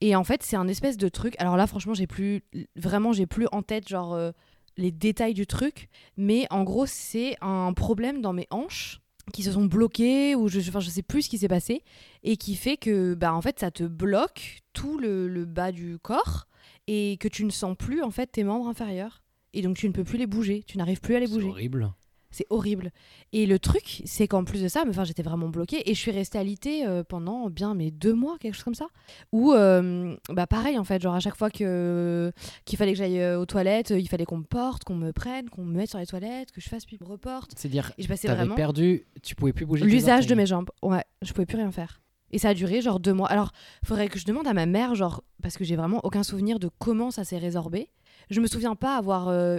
Et en fait, c'est un espèce de truc. Alors là, franchement, j'ai plus vraiment, j'ai plus en tête genre euh, les détails du truc, mais en gros, c'est un problème dans mes hanches qui se sont bloquées ou je, enfin, je sais plus ce qui s'est passé et qui fait que bah en fait, ça te bloque tout le, le bas du corps et que tu ne sens plus en fait tes membres inférieurs et donc tu ne peux plus les bouger, tu n'arrives plus à les C'est bouger. horrible. C'est horrible. Et le truc, c'est qu'en plus de ça, enfin, j'étais vraiment bloquée et je suis restée alitée euh, pendant bien mes deux mois, quelque chose comme ça. Ou euh, bah pareil en fait, genre à chaque fois que qu'il fallait que j'aille euh, aux toilettes, euh, il fallait qu'on me porte, qu'on me prenne, qu'on me mette sur les toilettes, que je fasse puis me reporte. C'est-à-dire, Et je passais t'avais vraiment perdu, tu pouvais plus bouger l'usage de mes jambes. Ouais, je pouvais plus rien faire. Et ça a duré genre deux mois. Alors, faudrait que je demande à ma mère, genre, parce que j'ai vraiment aucun souvenir de comment ça s'est résorbé. Je me souviens pas avoir. euh,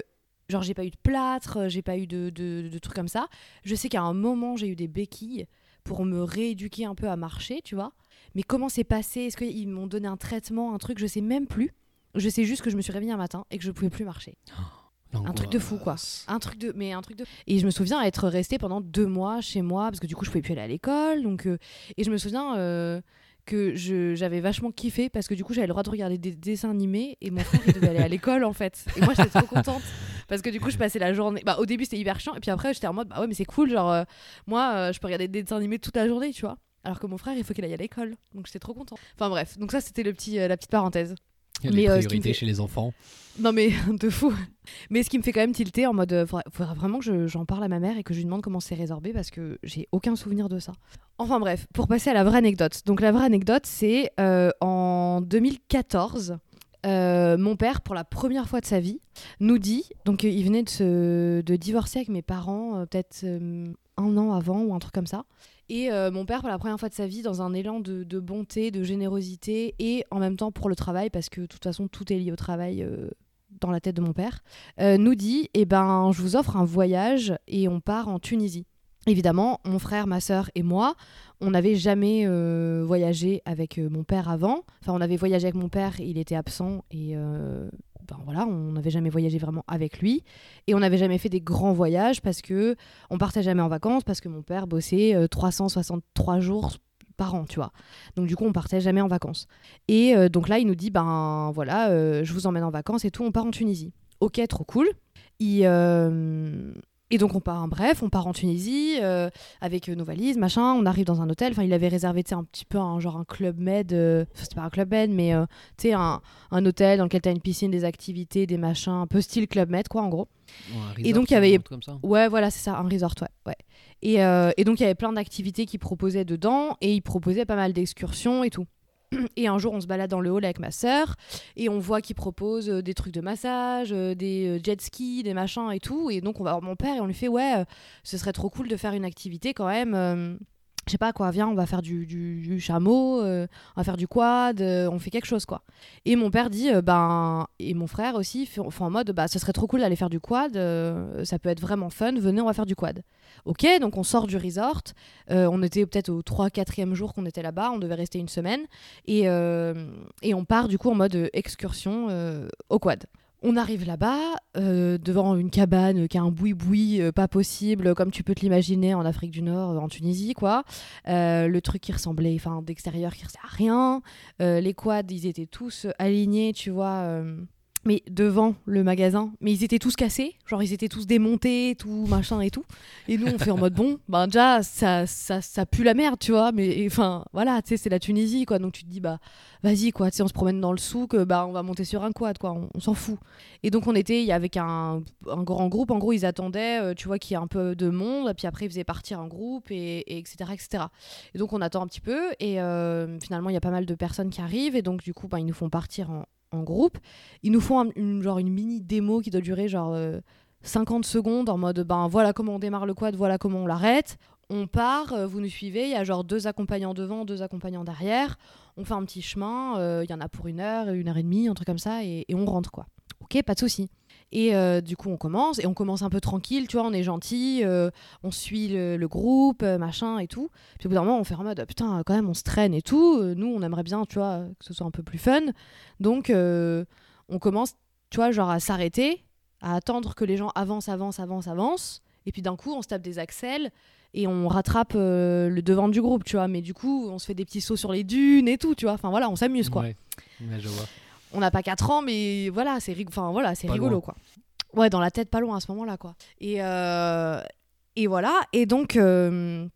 genre, j'ai pas eu de plâtre, euh, j'ai pas eu de, de, de trucs comme ça. Je sais qu'à un moment, j'ai eu des béquilles pour me rééduquer un peu à marcher, tu vois. Mais comment c'est passé? Est-ce qu'ils m'ont donné un traitement, un truc? Je sais même plus. Je sais juste que je me suis réveillée un matin et que je pouvais plus marcher. Un truc de fou, quoi. Un truc de, mais un truc de. Et je me souviens être restée pendant deux mois chez moi parce que du coup je pouvais plus aller à l'école, donc euh, et je me souviens euh, que je j'avais vachement kiffé parce que du coup j'avais le droit de regarder des dessins animés et mon frère il devait aller à l'école en fait. Et moi j'étais trop contente Parce que du coup, je passais la journée. Bah, au début, c'était hyper chiant. Et puis après, j'étais en mode, bah ouais, mais c'est cool. Genre, euh, moi, euh, je peux regarder des dessins animés toute la journée, tu vois. Alors que mon frère, il faut qu'il aille à l'école. Donc j'étais trop content. Enfin bref, donc ça, c'était le petit, euh, la petite parenthèse. Mais, ce qui me priorités fait- chez les enfants. Non mais de fou. Mais ce qui me fait quand même tilter en mode, faudrait, faudrait vraiment que je- j'en parle à ma mère et que je lui demande comment c'est résorbé parce que j'ai aucun souvenir de ça. Enfin bref, pour passer à la vraie anecdote. Donc la vraie anecdote, c'est en 2014. Euh, mon père, pour la première fois de sa vie, nous dit, donc euh, il venait de, divorcer avec mes parents euh, peut-être un an avant ou un truc comme ça. Et mon père, pour la première fois de sa vie, dans un élan de, bonté, de générosité et en même temps pour le travail, parce que de toute façon tout est lié au travail dans la tête de mon père, nous dit Eh ben, je vous offre un voyage et on part en Tunisie. Évidemment, mon frère, ma sœur et moi, on n'avait jamais euh, voyagé avec euh, mon père avant. Enfin, on avait voyagé avec mon père, il était absent et euh, ben voilà, on n'avait jamais voyagé vraiment avec lui. Et on n'avait jamais fait des grands voyages parce que on partait jamais en vacances parce que mon père bossait euh, 363 jours par an, tu vois. Donc du coup, on partait jamais en vacances. Et donc là, il nous dit ben voilà, je vous emmène en vacances et tout, on part en Tunisie. Ok, trop cool. Il, Et donc on part, bref, on part en Tunisie euh, avec euh, nos valises, machin. On arrive dans un hôtel. Enfin, il avait réservé, un petit peu un genre un club med. euh, Enfin, c'était pas un club med, mais euh, tu sais, un, un hôtel dans lequel t'as une piscine, des activités, des machins, un peu style club med, quoi, en gros. Un Et resort, donc, il y avait- comme ça. Ouais, voilà, c'est ça, un resort, ouais. ouais. Et, et donc, il y avait plein d'activités qu'ils proposaient dedans, et ils proposaient pas mal d'excursions et tout. Et un jour, on se balade dans le hall avec ma sœur, et on voit qu'ils proposent euh, des trucs de massage, euh, des euh, jet skis, des machins et tout. Et donc, on va voir mon père, et on lui fait, ouais, ce serait trop cool de faire une activité quand même. Je sais pas quoi, viens, on va faire du, chameau, euh, on va faire du quad, euh, on fait quelque chose quoi. Et mon père dit, euh, ben, et mon frère aussi, font font en mode, bah, ce serait trop cool d'aller faire du quad, ça peut être vraiment fun, venez, on va faire du quad. Ok, donc on sort du resort, on était peut-être au 3-4e jour qu'on était là-bas, on devait rester une semaine, et, et on part du coup en mode excursion au quad. On arrive là-bas, euh, devant une cabane qui a un boui-boui euh, pas possible, comme tu peux te l'imaginer en Afrique du Nord, euh, en Tunisie, quoi. Le truc qui ressemblait, enfin, d'extérieur qui ressemblait à rien. Les quads, ils étaient tous alignés, tu vois, mais devant le magasin. Mais ils étaient tous cassés, genre ils étaient tous démontés, tout machin et tout. Et nous, on fait en mode bon, ben déjà, ça, ça, ça pue la merde, tu vois. Mais enfin, voilà, tu sais, c'est la Tunisie, quoi. Donc tu te dis, bah, vas-y, quoi. Tu sais, on se promène dans le souk, euh, bah, on va monter sur un quad, quoi. On, s'en fout. Et donc on était, avec un, un grand groupe. En gros, ils attendaient, euh, tu vois, qu'il y ait un peu de monde. Puis après, ils faisaient partir un groupe, et, et etc., etc. Et donc on attend un petit peu. Et euh, finalement, il y a pas mal de personnes qui arrivent. Et donc, du coup, ben, ils nous font partir en, en groupe. Ils nous font un- une, genre une mini démo qui doit durer genre euh, 50 secondes en mode ben voilà comment on démarre le quad, voilà comment on l'arrête. On part, euh, vous nous suivez, il y a genre deux accompagnants devant, deux accompagnants derrière. On fait un petit chemin, euh, il y en a pour une heure, une heure et demie, un truc comme ça, et, et on rentre quoi. Ok, pas de souci. Et euh, du coup, on commence, et on commence un peu tranquille, tu vois, on est gentil, euh, on suit le, groupe, euh, machin et tout. Puis au bout d'un moment, on fait en mode, putain, quand même, on se traîne et tout. Nous, on aimerait bien, tu vois, que ce soit un peu plus fun. Donc, on commence, tu vois, genre à s'arrêter, à attendre que les gens avancent, avancent, avancent, avancent. Et puis d'un coup, on se tape des axels et on rattrape le devant du groupe, tu vois. Mais du coup, on se fait des petits sauts sur les dunes et tout, tu vois. Enfin voilà, on s'amuse, quoi. Je vois. On n'a pas 4 ans, mais voilà, c'est rig- enfin, voilà, c'est rigolo, loin. quoi. Ouais, dans la tête, pas loin à ce moment-là, quoi. Et, euh, et voilà, et donc, euh,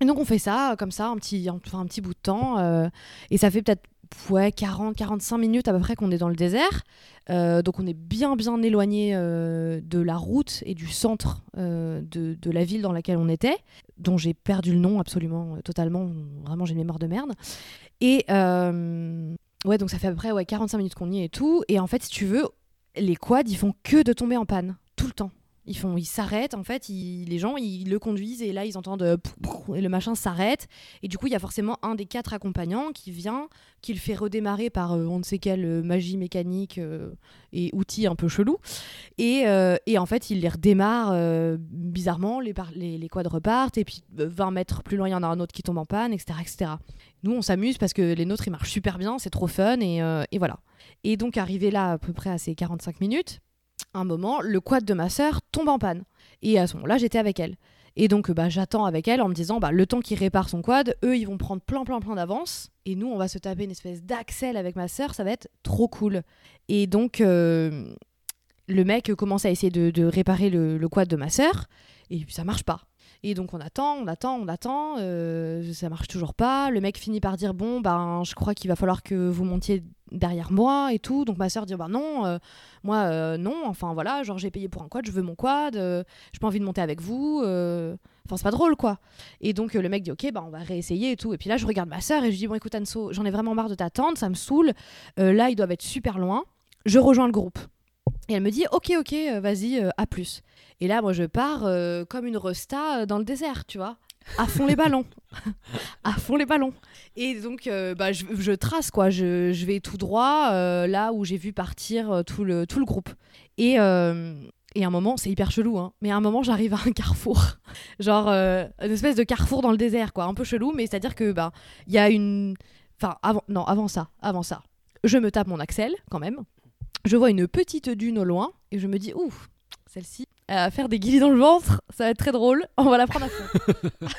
et donc on fait ça, comme ça, un petit, un, petit bout de temps, euh, et ça fait peut-être ouais, 40-45 minutes à peu près qu'on est dans le désert. Euh, donc on est bien, bien éloigné euh, de la route et du centre euh, de, de la ville dans laquelle on était, dont j'ai perdu le nom absolument, totalement, vraiment j'ai une mémoire de merde. Et... Ouais, donc ça fait à peu près ouais, 45 minutes qu'on y est et tout. Et en fait, si tu veux, les quads, ils font que de tomber en panne, tout le temps. Ils font, ils s'arrêtent, en fait, ils- les gens, ils le conduisent et là, ils entendent euh, et le machin s'arrête. Et du coup, il y a forcément un des quatre accompagnants qui vient, qui le fait redémarrer par euh, on ne sait quelle euh, magie mécanique et outil un peu chelou. Et, en fait, il les redémarre bizarrement, les, les, les quads repartent, et puis euh, 20 mètres plus loin, il y en a un autre qui tombe en panne, etc. etc. Nous, on s'amuse parce que les nôtres, ils marchent super bien, c'est trop fun, et voilà. Et donc, arrivé là, à peu près à ces 45 minutes, un moment, le quad de ma sœur tombe en panne. Et à ce moment-là, j'étais avec elle. Et donc, bah, j'attends avec elle en me disant, bah, le temps qu'il répare son quad, eux, ils vont prendre plein, plein, plein d'avance. Et nous, on va se taper une espèce d'axel avec ma sœur, ça va être trop cool. Et donc, euh, le mec commence à essayer de, réparer le, quad de ma sœur et ça marche pas. Et donc on attend, on attend, on attend, euh, ça marche toujours pas. Le mec finit par dire bon ben je crois qu'il va falloir que vous montiez derrière moi et tout. Donc ma soeur dit bah non, euh, moi euh, non, enfin voilà, genre j'ai payé pour un quad, je veux mon quad, euh, j'ai pas envie de monter avec vous. Enfin c'est pas drôle quoi. Et donc le mec dit ok bah on va réessayer et tout. Et puis là je regarde ma soeur et je dis bon écoute Anso, j'en ai vraiment marre de t'attendre, ça me saoule. Là ils doivent être super loin. Je rejoins le groupe. Et elle me dit ok ok vas-y à plus. Et là moi je pars euh, comme une resta euh, dans le désert tu vois. À fond les ballons. à fond les ballons. Et donc, euh, bah, je, trace, quoi. Je, je vais tout droit là où j'ai vu partir tout, le, tout le groupe. Et, et à un moment, c'est hyper chelou, hein, mais à un moment, j'arrive à un carrefour. Genre, une espèce de carrefour dans le désert, quoi. Un peu chelou, mais c'est-à-dire que, bah, il y a une. Enfin, avant, non, avant ça, avant ça. Je me tape mon axel, quand même. Je vois une petite dune au loin, et je me dis, ouf, celle-ci, va faire des guillis dans le ventre, ça va être très drôle, on va la prendre à fond.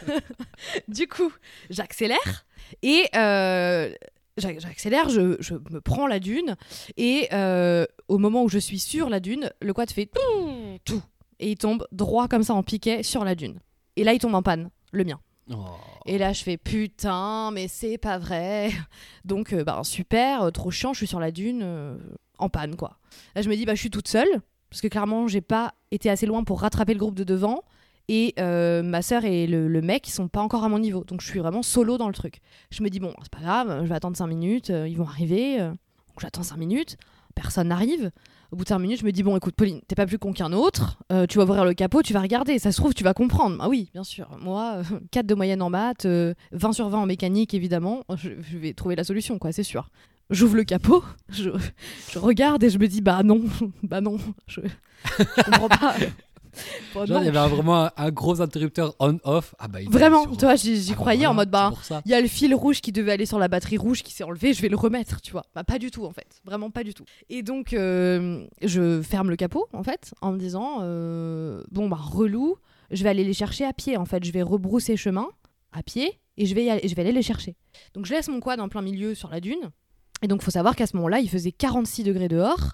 du coup, j'accélère et euh, j'a- j'accélère, je, je me prends la dune et euh, au moment où je suis sur la dune, le quad fait tout, tout et il tombe droit comme ça en piquet sur la dune. Et là, il tombe en panne, le mien. Oh. Et là, je fais putain, mais c'est pas vrai. Donc, euh, bah, super, trop chiant, je suis sur la dune, en panne, quoi. Là, je me dis, bah, je suis toute seule, parce que clairement, j'ai pas été assez loin pour rattraper le groupe de devant. Et euh, ma sœur et le, mec, ils sont pas encore à mon niveau. Donc, je suis vraiment solo dans le truc. Je me dis, bon, c'est pas grave, je vais attendre 5 minutes, euh, ils vont arriver. euh. Donc, j'attends 5 minutes, personne n'arrive. Au bout de 5 minutes, je me dis, bon, écoute, Pauline, t'es pas plus con qu'un autre. tu vas ouvrir le capot, tu vas regarder. Ça se trouve, tu vas comprendre. Ah oui, bien sûr. Moi, euh, 4 de moyenne en maths, euh, 20 sur 20 en mécanique, évidemment. Je, je vais trouver la solution, quoi, c'est sûr. J'ouvre le capot, je, je regarde et je me dis, bah non, bah non, je, je comprends pas. Bon, Genre, il y avait vraiment un, un gros interrupteur on-off. Ah bah, Vraiment, sur- tu vois, j'y Ah bah croyais en mode, bah, il y a le fil rouge qui devait aller sur la batterie rouge qui s'est enlevé, je vais le remettre, tu vois. Bah pas du tout en fait, vraiment pas du tout. Et donc euh, je ferme le capot en fait en me disant euh, bon bah relou, je vais aller les chercher à pied en fait, je vais rebrousser chemin à pied et je vais y aller, je vais aller les chercher. Donc je laisse mon quad en plein milieu sur la dune. Et donc faut savoir qu'à ce moment-là, il faisait 46 degrés dehors,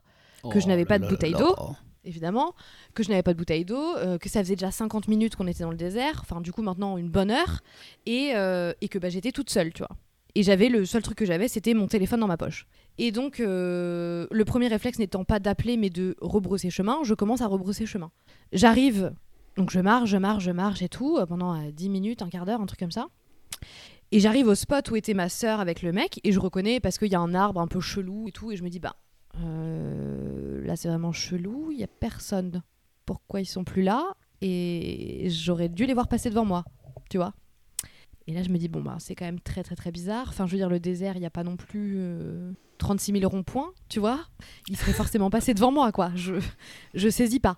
que je Oh n'avais pas de bouteille d'eau. évidemment, que je n'avais pas de bouteille d'eau, euh, que ça faisait déjà 50 minutes qu'on était dans le désert, enfin du coup maintenant une bonne heure, et, euh, et que bah, j'étais toute seule, tu vois. Et j'avais le seul truc que j'avais, c'était mon téléphone dans ma poche. Et donc euh, le premier réflexe n'étant pas d'appeler, mais de rebrousser chemin, je commence à rebrousser chemin. J'arrive, donc je marche, je marche, je marche et tout, pendant euh, 10 minutes, un quart d'heure, un truc comme ça. Et j'arrive au spot où était ma sœur avec le mec, et je reconnais parce qu'il y a un arbre un peu chelou et tout, et je me dis, bah, euh, là c'est vraiment chelou, il y a personne. Pourquoi ils sont plus là? Et j'aurais dû les voir passer devant moi, tu vois. Et là je me dis, bon, bah, c'est quand même très très très bizarre. Enfin, je veux dire, le désert, il n'y a pas non plus euh, 36 000 ronds-points, tu vois. Ils seraient forcément passés devant moi, quoi. Je, je saisis pas.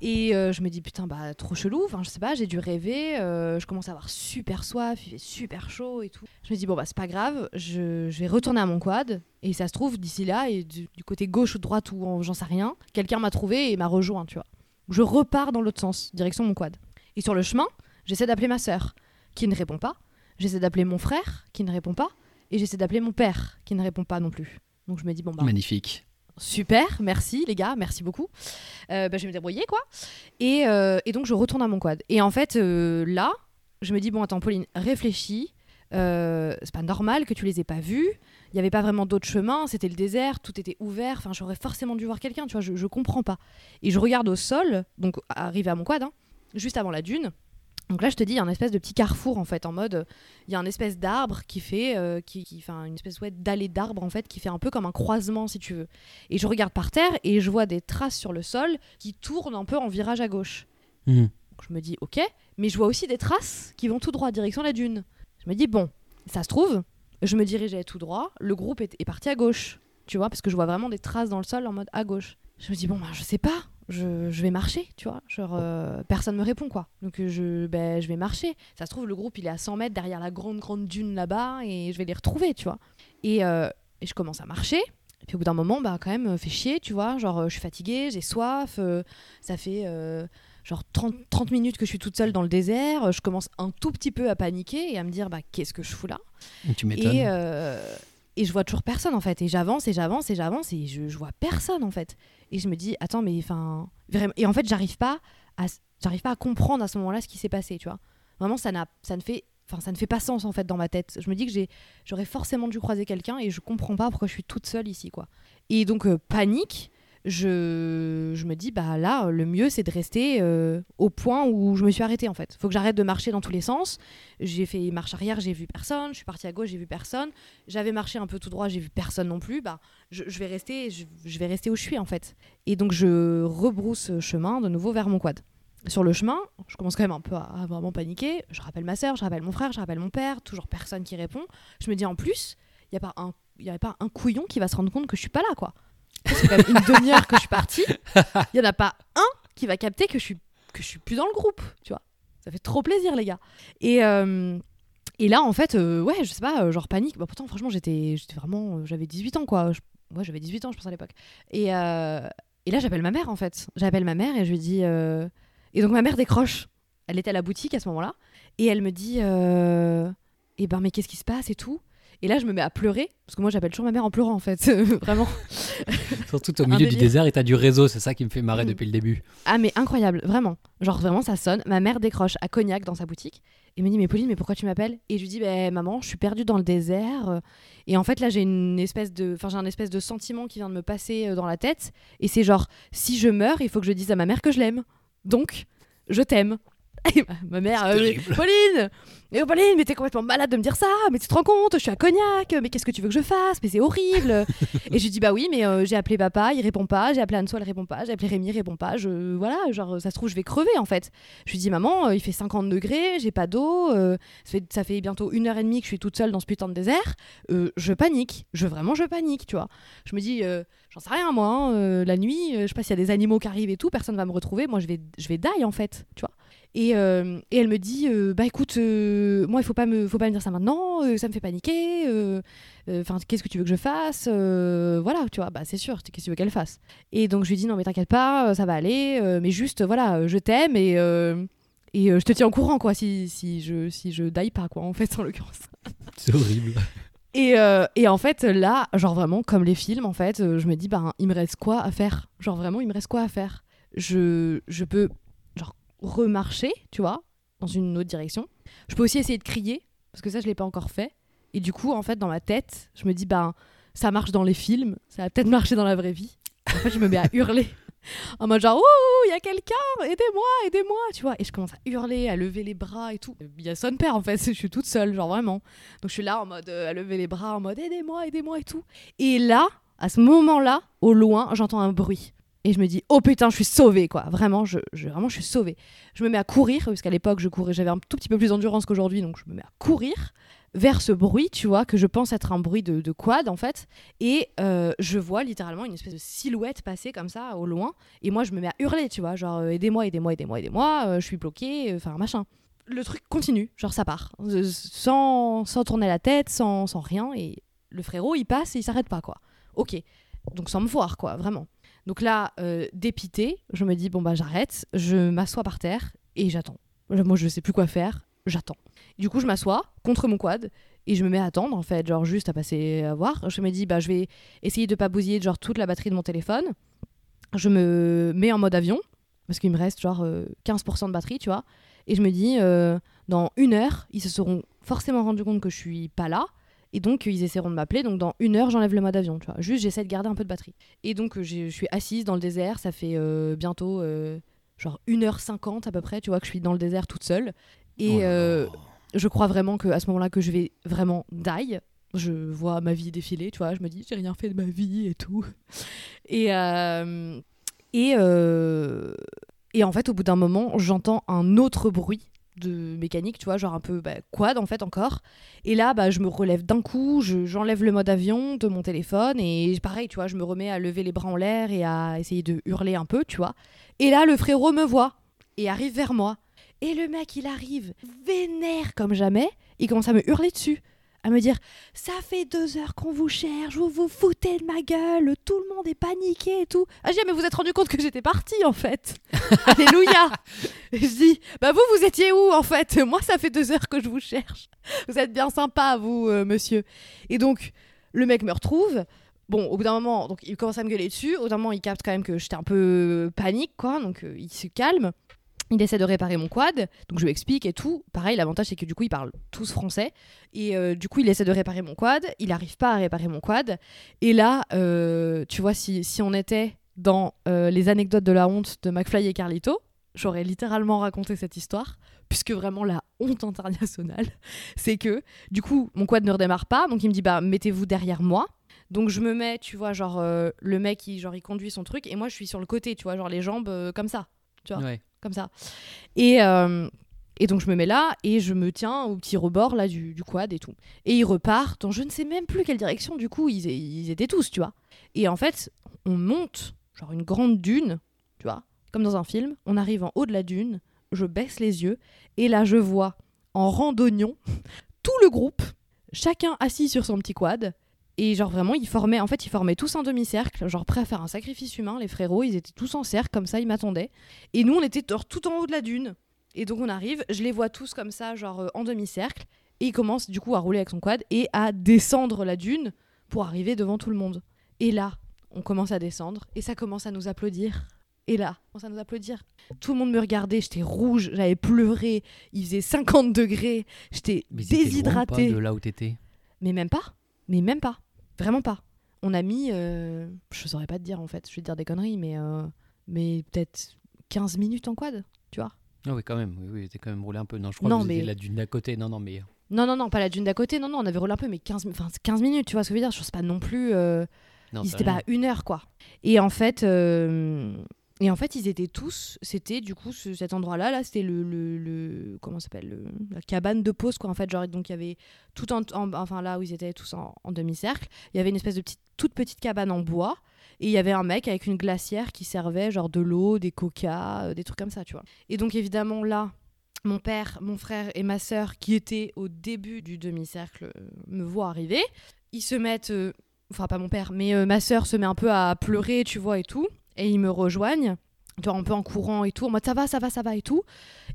Et euh, je me dis, putain, bah, trop chelou. Enfin, je sais pas, j'ai dû rêver. euh, je commence à avoir super soif, il fait super chaud et tout. Je me dis, bon, bah, c'est pas grave. Je, vais retourner à mon quad. Et ça se trouve, d'ici là, et du, du côté gauche ou droite, ou en- j'en sais rien, quelqu'un m'a trouvé et m'a rejoint, tu vois. Je repars dans l'autre sens, direction mon quad. Et sur le chemin, j'essaie d'appeler ma sœur, qui ne répond pas. J'essaie d'appeler mon frère, qui ne répond pas. Et j'essaie d'appeler mon père, qui ne répond pas non plus. Donc je me dis, bon, bah, Magnifique. Super, merci les gars, merci beaucoup. Euh, bah, je vais me débrouiller quoi. Et, euh, et donc je retourne à mon quad. Et en fait, euh, là, je me dis, bon, attends, Pauline, réfléchis. C'est pas normal que tu les aies pas vus. Il n'y avait pas vraiment d'autre chemin, c'était le désert, tout était ouvert. Enfin, j'aurais forcément dû voir quelqu'un, tu vois, je, je comprends pas. Et je regarde au sol, donc arrivé à mon quad, hein, juste avant la dune. Donc là, je te dis, il y a un espèce de petit carrefour en fait, en mode, il y a un espèce d'arbre qui fait, euh, qui, qui- enfin, une espèce ouais, d'allée d'arbre en fait, qui fait un peu comme un croisement si tu veux. Et je regarde par terre et je vois des traces sur le sol qui tournent un peu en virage à gauche. Mhm. Donc je me dis, ok, mais je vois aussi des traces qui vont tout droit, direction la dune. Je me dis, bon, ça se trouve, je me dirigeais tout droit, le groupe est, est parti à gauche, tu vois, parce que je vois vraiment des traces dans le sol en mode à gauche. Je me dis, bon, bah, je sais pas, je, je vais marcher, tu vois, genre, euh, personne me répond, quoi. Donc je, ben, je vais marcher. Ça se trouve, le groupe, il est à 100 mètres derrière la grande, grande dune là-bas, et je vais les retrouver, tu vois. Et, euh, et je commence à marcher. Et puis au bout d'un moment, bah quand même, euh, fait chier, tu vois. Genre, euh, je suis fatiguée, j'ai soif. euh, ça fait genre 30, 30 minutes que je suis toute seule dans le désert. Je commence un tout petit peu à paniquer et à me dire, bah qu'est-ce que je fous là? Tu m'étonnes. et, et je vois toujours personne en fait. Et j'avance et j'avance et j'avance et je, vois personne en fait. Et je me dis, attends, mais enfin. Et en fait, j'arrive pas, à... j'arrive pas à comprendre à ce moment-là ce qui s'est passé, tu vois. Vraiment, ça, n'a... ça ne fait. Enfin, ça ne fait pas sens en fait dans ma tête. Je me dis que j'ai, j'aurais forcément dû croiser quelqu'un et je comprends pas pourquoi je suis toute seule ici, quoi. Et donc, euh, panique, je, me dis, bah là, le mieux, c'est de rester euh, au point où je me suis arrêtée, en fait. Faut que j'arrête de marcher dans tous les sens. J'ai fait marche arrière, j'ai vu personne. Je suis partie à gauche, j'ai vu personne. J'avais marché un peu tout droit, j'ai vu personne non plus. Bah, je, je vais rester, je, vais rester où je suis, en fait. Et donc, je rebrousse chemin de nouveau vers mon quad. Sur le chemin, je commence quand même un peu à, vraiment paniquer. Je rappelle ma soeur, je rappelle mon frère, je rappelle mon père, toujours personne qui répond. Je me dis en plus, il n'y a pas un pas un couillon qui va se rendre compte que je suis pas là, quoi. C'est quand même une demi-heure que je suis partie. Il n'y en a pas un qui va capter que je suis que je suis plus dans le groupe, tu vois. Ça fait trop plaisir, les gars. Et, euh, et là, en fait, euh, ouais, je sais pas, euh, genre panique. Bah, pourtant, franchement, j'étais vraiment. J'avais 18 ans, quoi. Je- ouais, j'avais 18 ans, je pense, à l'époque. Et, et là, j'appelle ma mère, en fait. J'appelle ma mère et je lui dis. Et donc, ma mère décroche. Elle était à la boutique à ce moment-là. Et elle me dit. euh, Eh ben, mais qu'est-ce qui se passe et tout? Et là, je me mets à pleurer, parce que moi, j'appelle toujours ma mère en pleurant, en fait, vraiment. Surtout au milieu du désert et t'as du réseau, c'est ça qui me fait marrer Mm. depuis le début. Ah, mais incroyable, vraiment. Genre, vraiment, ça sonne. Ma mère décroche à Cognac dans sa boutique et me dit Mais Pauline, mais pourquoi tu m'appelles? Et je lui dis Ben, maman, je suis perdue dans le désert. Et en fait, là, j'ai une espèce de. Enfin, j'ai un espèce de sentiment qui vient de me passer euh, dans la tête. Et c'est genre Si je meurs, il faut que je dise à ma mère que je l'aime. Donc, je t'aime. Et ma- ma mère, euh, Pauline, mais oh, Pauline, mais t'es complètement malade de me dire ça, mais tu te rends compte, je suis à Cognac, mais qu'est-ce que tu veux que je fasse, mais c'est horrible. et je lui dis bah oui, mais euh, j'ai appelé papa, il répond pas, j'ai appelé Anso, elle répond pas, j'ai appelé Rémi, il répond pas, je voilà, genre ça se trouve je vais crever en fait. Je lui dis maman, euh, il fait 50 degrés, j'ai pas d'eau, ça, fait, ça fait bientôt une heure et demie que je suis toute seule dans ce putain de désert, je panique, je vraiment je panique, tu vois. Je me dis j'en sais rien moi, hein, la nuit, je sais pas s'il y a des animaux qui arrivent et tout, personne va me retrouver, moi je vais je vais die en fait, tu vois. Et, euh, et elle me dit euh, bah écoute euh, moi il faut pas me faut pas me dire ça maintenant ça me fait paniquer enfin qu'est-ce que tu veux que je fasse voilà tu vois bah c'est sûr qu'est-ce que tu veux qu'elle fasse. Et donc je lui dis non mais t'inquiète pas ça va aller mais juste voilà je t'aime et et je te tiens au courant quoi si, si je si je die pas quoi en fait en l'occurrence. C'est horrible. et, et en fait, là, genre vraiment, comme les films, en fait, je me dis, ben, il me reste quoi à faire. Genre vraiment, il me reste quoi à faire. Je, je peux, remarcher, tu vois, dans une autre direction. Je peux aussi essayer de crier, parce que ça, je l'ai pas encore fait. Et du coup, en fait, dans ma tête, je me dis, ben, ça marche dans les films, ça va peut-être marcher dans la vraie vie. En fait, je me mets à hurler. En mode genre, ouh, il y a quelqu'un, aidez-moi, aidez-moi, tu vois. Et je commence à hurler, à lever les bras et tout. Il y a son père, en fait, je suis toute seule, genre vraiment. Donc je suis là en mode euh, à lever les bras, en mode aidez-moi, aidez-moi et tout. Et là, à ce moment-là, au loin, j'entends un bruit. Et je me dis, oh putain, je suis sauvée, quoi. Vraiment, je, vraiment, je suis sauvée. Je me mets à courir, parce qu'à l'époque, je courais, j'avais un tout petit peu plus d'endurance qu'aujourd'hui, donc je me mets à courir vers ce bruit, tu vois, que je pense être un bruit de, de quad, en fait. Et euh, je vois littéralement une espèce de silhouette passer comme ça, au loin. Et moi, je me mets à hurler, tu vois, genre, euh, aidez-moi, aidez-moi, aidez-moi, aidez-moi, euh, je suis bloquée, enfin, machin. Le truc continue, genre, ça part, sans, sans tourner la tête, sans, sans rien. Et le frérot, il passe et il s'arrête pas, quoi. Ok. Donc, sans me voir, quoi, vraiment. Donc là, euh, dépité, je me dis, bon, bah, j'arrête, je m'assois par terre et j'attends. Moi, je sais plus quoi faire, j'attends. Du coup, je m'assois contre mon quad et je me mets à attendre, en fait, genre juste à passer à voir. Je me dis, bah, je vais essayer de pas bousiller genre toute la batterie de mon téléphone. Je me mets en mode avion parce qu'il me reste genre euh, 15% de batterie, tu vois. Et je me dis, euh, dans une heure, ils se seront forcément rendus compte que je suis pas là. Et donc, ils essaieront de m'appeler. Donc, dans une heure, j'enlève le mode avion, tu vois. Juste, j'essaie de garder un peu de batterie. Et donc, euh, je suis assise dans le désert. Ça fait euh, bientôt euh, genre 1h50 à peu près, tu vois, que je suis dans le désert toute seule. Et Oh euh, je crois vraiment que à ce moment-là que je vais vraiment die. Je vois ma vie défiler, tu vois. Je me dis, j'ai rien fait de ma vie et tout. Et, euh, et, euh, et en fait, au bout d'un moment, j'entends un autre bruit de mécanique, tu vois, genre un peu bah, quad en fait encore. Et là, bah, je me relève d'un coup, je- j'enlève le mode avion de mon téléphone et pareil, tu vois, je me remets à lever les bras en l'air et à essayer de hurler un peu, tu vois. Et là, le frérot me voit et arrive vers moi. Et le mec, il arrive vénère comme jamais. Il commence à me hurler dessus, à me dire Ça fait deux heures qu'on vous cherche, vous vous foutez de ma gueule, tout le monde est paniqué et tout. Ah, je dis Mais vous êtes rendu compte que j'étais partie en fait Alléluia Je dis Bah, vous, vous étiez où en fait? Moi, ça fait deux heures que je vous cherche. Vous êtes bien sympa, vous, euh, monsieur. Et donc, Le mec me retrouve. Bon, au bout d'un moment, donc il commence à me gueuler dessus. Au bout d'un moment, il capte quand même que j'étais un peu panique, quoi. Donc euh, il se calme. Il essaie de réparer mon quad, donc je lui explique et tout. Pareil, l'avantage c'est que du coup ils parlent tous français et euh, du coup il essaie de réparer mon quad. Il n'arrive pas à réparer mon quad. Et là, euh, tu vois, si, si on était dans euh, les anecdotes de la honte de McFly et Carlito, j'aurais littéralement raconté cette histoire, puisque vraiment la honte internationale, c'est que du coup mon quad ne redémarre pas, donc il me dit bah mettez-vous derrière moi. Donc je me mets, tu vois, genre le mec il, genre, il conduit son truc et moi je suis sur le côté, tu vois, genre les jambes comme ça, tu vois, Ouais. Comme ça. Et, euh, et donc je me mets là et je me tiens au petit rebord là du, quad et tout. Et ils repartent dans je ne sais même plus quelle direction, du coup ils, ils étaient tous, tu vois. Et en fait, on monte, genre une grande dune, tu vois, comme dans un film. On arrive en haut de la dune, je baisse les yeux et là je vois en randonnion tout le groupe, chacun assis sur son petit quad. Et genre vraiment, ils formaient, en fait, ils formaient tous un demi-cercle, genre prêts à faire un sacrifice humain, les frérots, ils étaient tous en cercle, comme ça, ils m'attendaient. Et nous, on était genre, tout en haut de la dune. Et donc on arrive, je les vois tous comme ça, genre euh, en demi-cercle, et il commence du coup à rouler avec son quad et à descendre la dune pour arriver devant tout le monde. Et là, on commence à descendre, et ça commence à nous applaudir. Et là, on commence à nous applaudir. Tout le monde me regardait, j'étais rouge, j'avais pleuré, il faisait 50 degrés, j'étais Mais déshydratée. de là où t'étais? Mais même pas. Mais même pas. Vraiment pas. On a mis. euh, je saurais pas te dire en fait. Je vais te dire des conneries, mais. euh, mais peut-être 15 minutes en quad, tu vois. Ah oui, quand même. Oui, oui, t'es quand même roulé un peu. Non, je crois Non, que vous étiez mais- la dune d'à côté. Non, non, mais. Non, non, non, pas la dune d'à côté. Non, non, on avait roulé un peu, mais 15, mi- enfin, 15 minutes, tu vois ce que je veux dire. Je sais pas non plus. euh, Non, ils étaient pas à une heure, quoi. Et en fait. euh, Et en fait, ils étaient tous, c'était du coup ce- cet endroit-là, là, c'était le, le, le- comment s'appelle, le- la cabane de pause, quoi, en fait, genre, donc il y avait tout en, en- enfin là où ils étaient tous en, demi-cercle, il y avait une espèce de petite, toute petite cabane en bois, et il y avait un mec avec une glacière qui servait genre de l'eau, des coca, euh, des trucs comme ça, tu vois. Et donc évidemment là, mon père, mon frère et ma sœur qui étaient au début du demi-cercle euh, me voient arriver. Ils se mettent, euh, enfin pas mon père, mais ma sœur se met un peu à pleurer, tu vois, et tout. Et ils me rejoignent, tu un peu en courant et tout, en mode ça va, ça va, ça va et tout.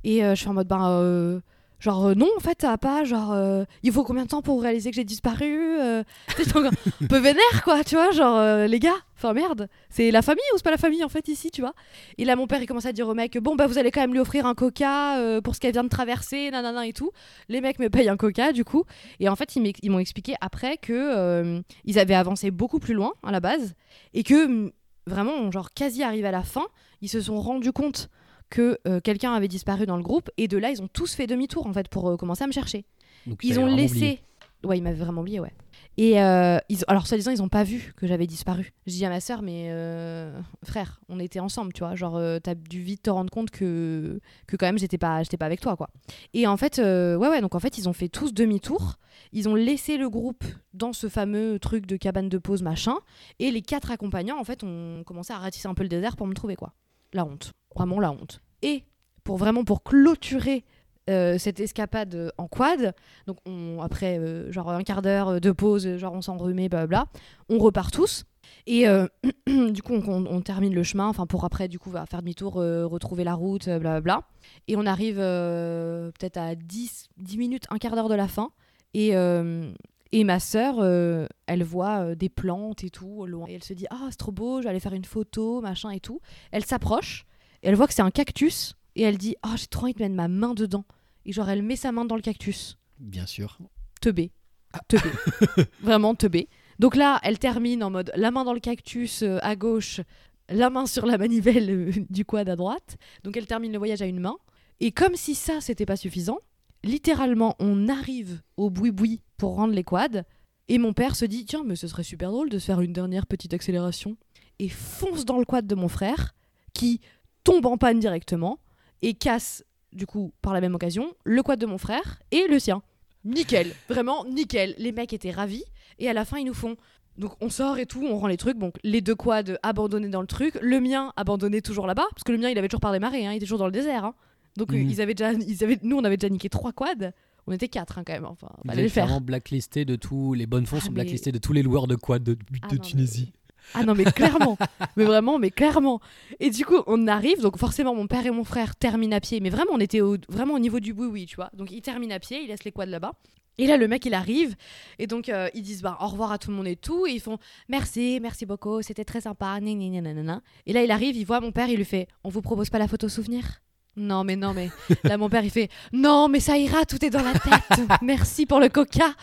Et euh, je suis en mode, ben, euh, genre, euh, non, en fait, ça va pas, genre, il faut combien de temps pour réaliser que j'ai disparu euh, un peu vénère, quoi, tu vois, genre, les gars, enfin merde, c'est la famille ou c'est pas la famille, en fait, ici, tu vois. Et là, mon père, il commence à dire au mec, bon, bah, vous allez quand même lui offrir un coca pour ce qu'elle vient de traverser, nanana et tout. Les mecs me payent un coca, du coup. Et en fait, ils m'ont expliqué après que ils avaient avancé beaucoup plus loin, à la base, et que vraiment, genre, quasi arrivé à la fin, ils se sont rendus compte que euh, quelqu'un avait disparu dans le groupe, et de là, ils ont tous fait demi-tour, en fait, pour euh, commencer à me chercher. Donc, Ils ont laissé. oublié. Ouais, ils m'avaient vraiment oublié, ouais. Et euh, alors, soi-disant, ils ont pas vu que j'avais disparu. Je dis à ma sœur, mais euh, frère, on était ensemble, tu vois. Genre, euh, t'as dû vite te rendre compte que, que quand même, j'étais pas, pas avec toi, quoi. Et en fait, euh, ouais, ouais, donc en fait, ils ont fait tous demi-tour. Ils ont laissé le groupe dans ce fameux truc de cabane de pause, machin. Et les quatre accompagnants, en fait, ont commencé à ratisser un peu le désert pour me trouver, quoi. La honte. Vraiment la honte. Et pour vraiment, pour clôturer euh, cette escapade en quad, donc on, après euh, genre un quart d'heure de pause, genre on s'enrhumait, blablabla, on repart tous. Et euh, du coup, on, termine le chemin, enfin pour après, du coup, faire demi-tour, retrouver la route, blablabla. Et on arrive peut-être à 10, 10 minutes, un quart d'heure de la fin. Et, et ma sœur, elle voit des plantes et tout loin. Et elle se dit Ah, c'est trop beau, aller faire une photo, machin et tout. Elle s'approche, elle voit que c'est un cactus. Et elle dit Ah, j'ai trop envie de mettre ma main dedans. Et genre, elle met sa main dans le cactus Bien sûr. teubé. Teubé. Vraiment teubé. Donc là, elle termine en mode la main dans le cactus euh, à gauche, la main sur la manivelle euh, du quad à droite. Donc elle termine le voyage à une main. Et comme si ça, c'était pas suffisant, littéralement, on arrive au boui-boui pour rendre les quads. Et mon père se dit Tiens, mais ce serait super drôle de se faire une dernière petite accélération. Et fonce dans le quad de mon frère, qui tombe en panne directement et casse, du coup, par la même occasion, le quad de mon frère et le sien. Nickel, vraiment nickel. Les mecs étaient ravis et à la fin ils nous font. Donc on sort et tout, on rend les trucs. Donc les deux quads abandonnés dans le truc, le mien abandonné toujours là-bas parce que le mien il avait toujours pas démarré, hein, il était toujours dans le désert. hein. Donc euh, Mhm. ils avaient déjà, ils avaient, nous on avait déjà niqué trois quads. On était quatre hein, quand même. Enfin, fallait le faire. blacklisté de tous les bonnes fonds Ah, sont mais- blacklistés de tous les loueurs de quad de, de Ah, non, mais- Tunisie. Ah non mais clairement, mais vraiment, mais clairement. Et du coup on arrive, donc forcément mon père et mon frère terminent à pied, mais vraiment on était au, vraiment au niveau du boui oui tu vois. Donc ils terminent à pied, ils laissent les quads là-bas. Et là, le mec, il arrive, et donc euh, ils disent bah, au revoir à tout le monde et tout, et ils font merci, merci beaucoup, c'était très sympa. Et là, il arrive, il voit mon père, il lui fait on vous propose pas la photo souvenir? Non, mais non, mais. là, mon père, il fait non, mais ça ira, tout est dans la tête, merci pour le coca,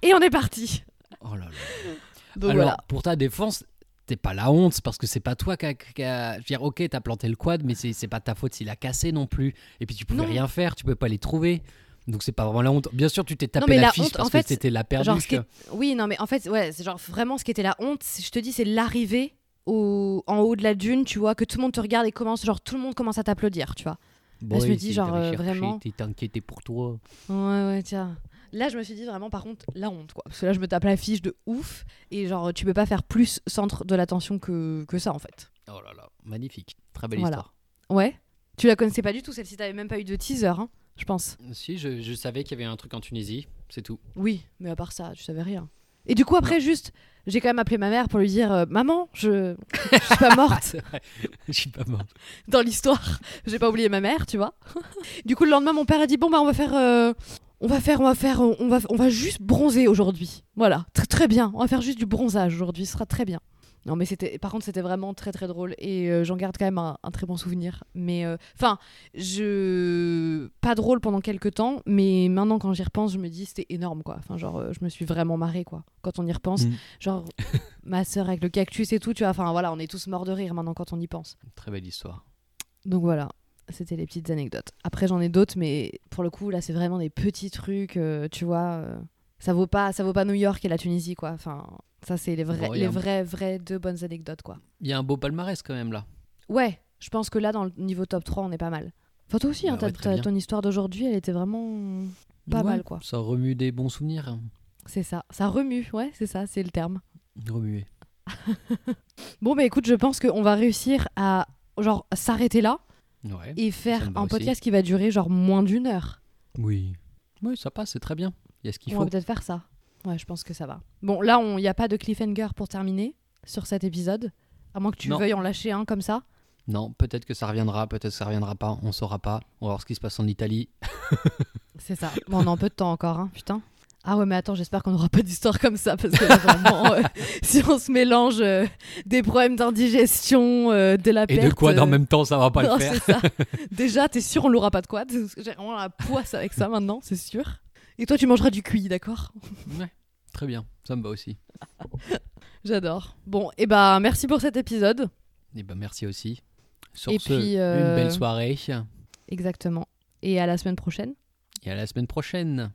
et on est parti. Oh là là. Donc Alors, voilà. pour ta défense, t'es pas la honte parce que c'est pas toi qui a. qui a- Je veux dire, ok, t'as planté le quad, mais c'est pas ta faute s'il a cassé non plus. Et puis tu pouvais Non. rien faire, tu pouvais pas les trouver. Donc c'est pas vraiment la honte. Bien sûr, tu t'es tapé mais la, la fiche honte, parce en fait, que c'était la perdue. Genre, ce qui est- Oui, non, mais en fait, ouais, c'est genre vraiment ce qui était la honte. Je te dis, c'est l'arrivée au... en haut de la dune, tu vois, que tout le monde te regarde et commence, genre, tout le monde commence à t'applaudir, tu vois. Bon, je me dis, genre, euh, vraiment. T'es inquiété pour toi. Ouais, ouais, tiens. Là, je me suis dit vraiment, par contre, la honte, quoi. Parce que là, je me tape la fiche de ouf. Et genre, tu peux pas faire plus centre de l'attention que, que ça, en fait. Oh là là, magnifique. Très belle Voilà. histoire. Ouais. Tu la connaissais pas du tout, celle-ci, t'avais même pas eu de teaser, hein, je pense. Si, je, je savais qu'il y avait un truc en Tunisie, c'est tout. Oui, mais à part ça, tu savais rien. Et du coup, après, juste, j'ai quand même appelé ma mère pour lui dire euh, Maman, je... je suis pas morte. je suis pas mort. dans l'histoire. J'ai pas oublié ma mère, tu vois. du coup, le lendemain, mon père a dit bon bah on va faire, euh, on va faire, on va faire, on va, on va juste bronzer aujourd'hui. Voilà, très très bien. On va faire juste du bronzage aujourd'hui, ce sera très bien. Non mais c'était, par contre c'était vraiment très très drôle et euh, j'en garde quand même un, un très bon souvenir. Mais euh, enfin, je pas drôle pendant quelques temps, mais maintenant quand j'y repense, je me dis c'était énorme quoi. Enfin genre, euh, je me suis vraiment marrée quoi. Quand on y repense, Mm. genre ma sœur avec le cactus et tout, tu vois. Enfin voilà, on est tous morts de rire maintenant quand on y pense. Très belle histoire. Donc voilà, c'était les petites anecdotes. Après j'en ai d'autres, mais pour le coup là c'est vraiment des petits trucs, euh, tu vois. euh, ça vaut pas, ça vaut pas New York et la Tunisie quoi. Enfin ça c'est les vrais, Bon, les un- vrais, vrais deux bonnes anecdotes quoi. Il y a un beau palmarès quand même là. Ouais, je pense que là dans le niveau top 3 on est pas mal. Enfin toi aussi, hein, Bah ouais, bien. ton histoire d'aujourd'hui elle était vraiment pas Ouais, mal quoi. Ça remue des bons souvenirs. C'est ça, ça remue, ouais c'est ça, c'est le terme. Remuer. Bon bah écoute, je pense qu'on va réussir à genre s'arrêter là Ouais. et faire un aussi. podcast qui va durer genre moins d'une heure. Oui. Oui, ça passe, c'est très bien. Il y a ce qu'il On faut. va peut-être faire ça. Ouais, je pense que ça va. Bon, là, il n'y a pas de cliffhanger pour terminer sur cet épisode. À moins que tu Non. veuilles en lâcher un comme ça. Non, peut-être que ça reviendra, peut-être que ça reviendra pas, on saura pas. On va voir ce qui se passe en Italie. C'est ça. Bon, on a un peu de temps encore, hein, putain. Ah ouais, mais attends, j'espère qu'on n'aura pas d'histoire comme ça, parce que là, vraiment, euh, si on se mélange euh, des problèmes d'indigestion, euh, de la Et perte... de quoi euh, en même temps, ça va pas non, le faire. ça. Déjà, t'es sûr, on l'aura pas de que J'ai vraiment la poisse avec ça maintenant, c'est sûr. Et toi, tu mangeras du cuit, d'accord? Ouais, très bien, ça me va aussi. J'adore. Bon, et bah, merci pour cet épisode. Et ben merci aussi. Sur Et ce, puis, une belle soirée Exactement. Et à la semaine prochaine. et à la semaine prochaine.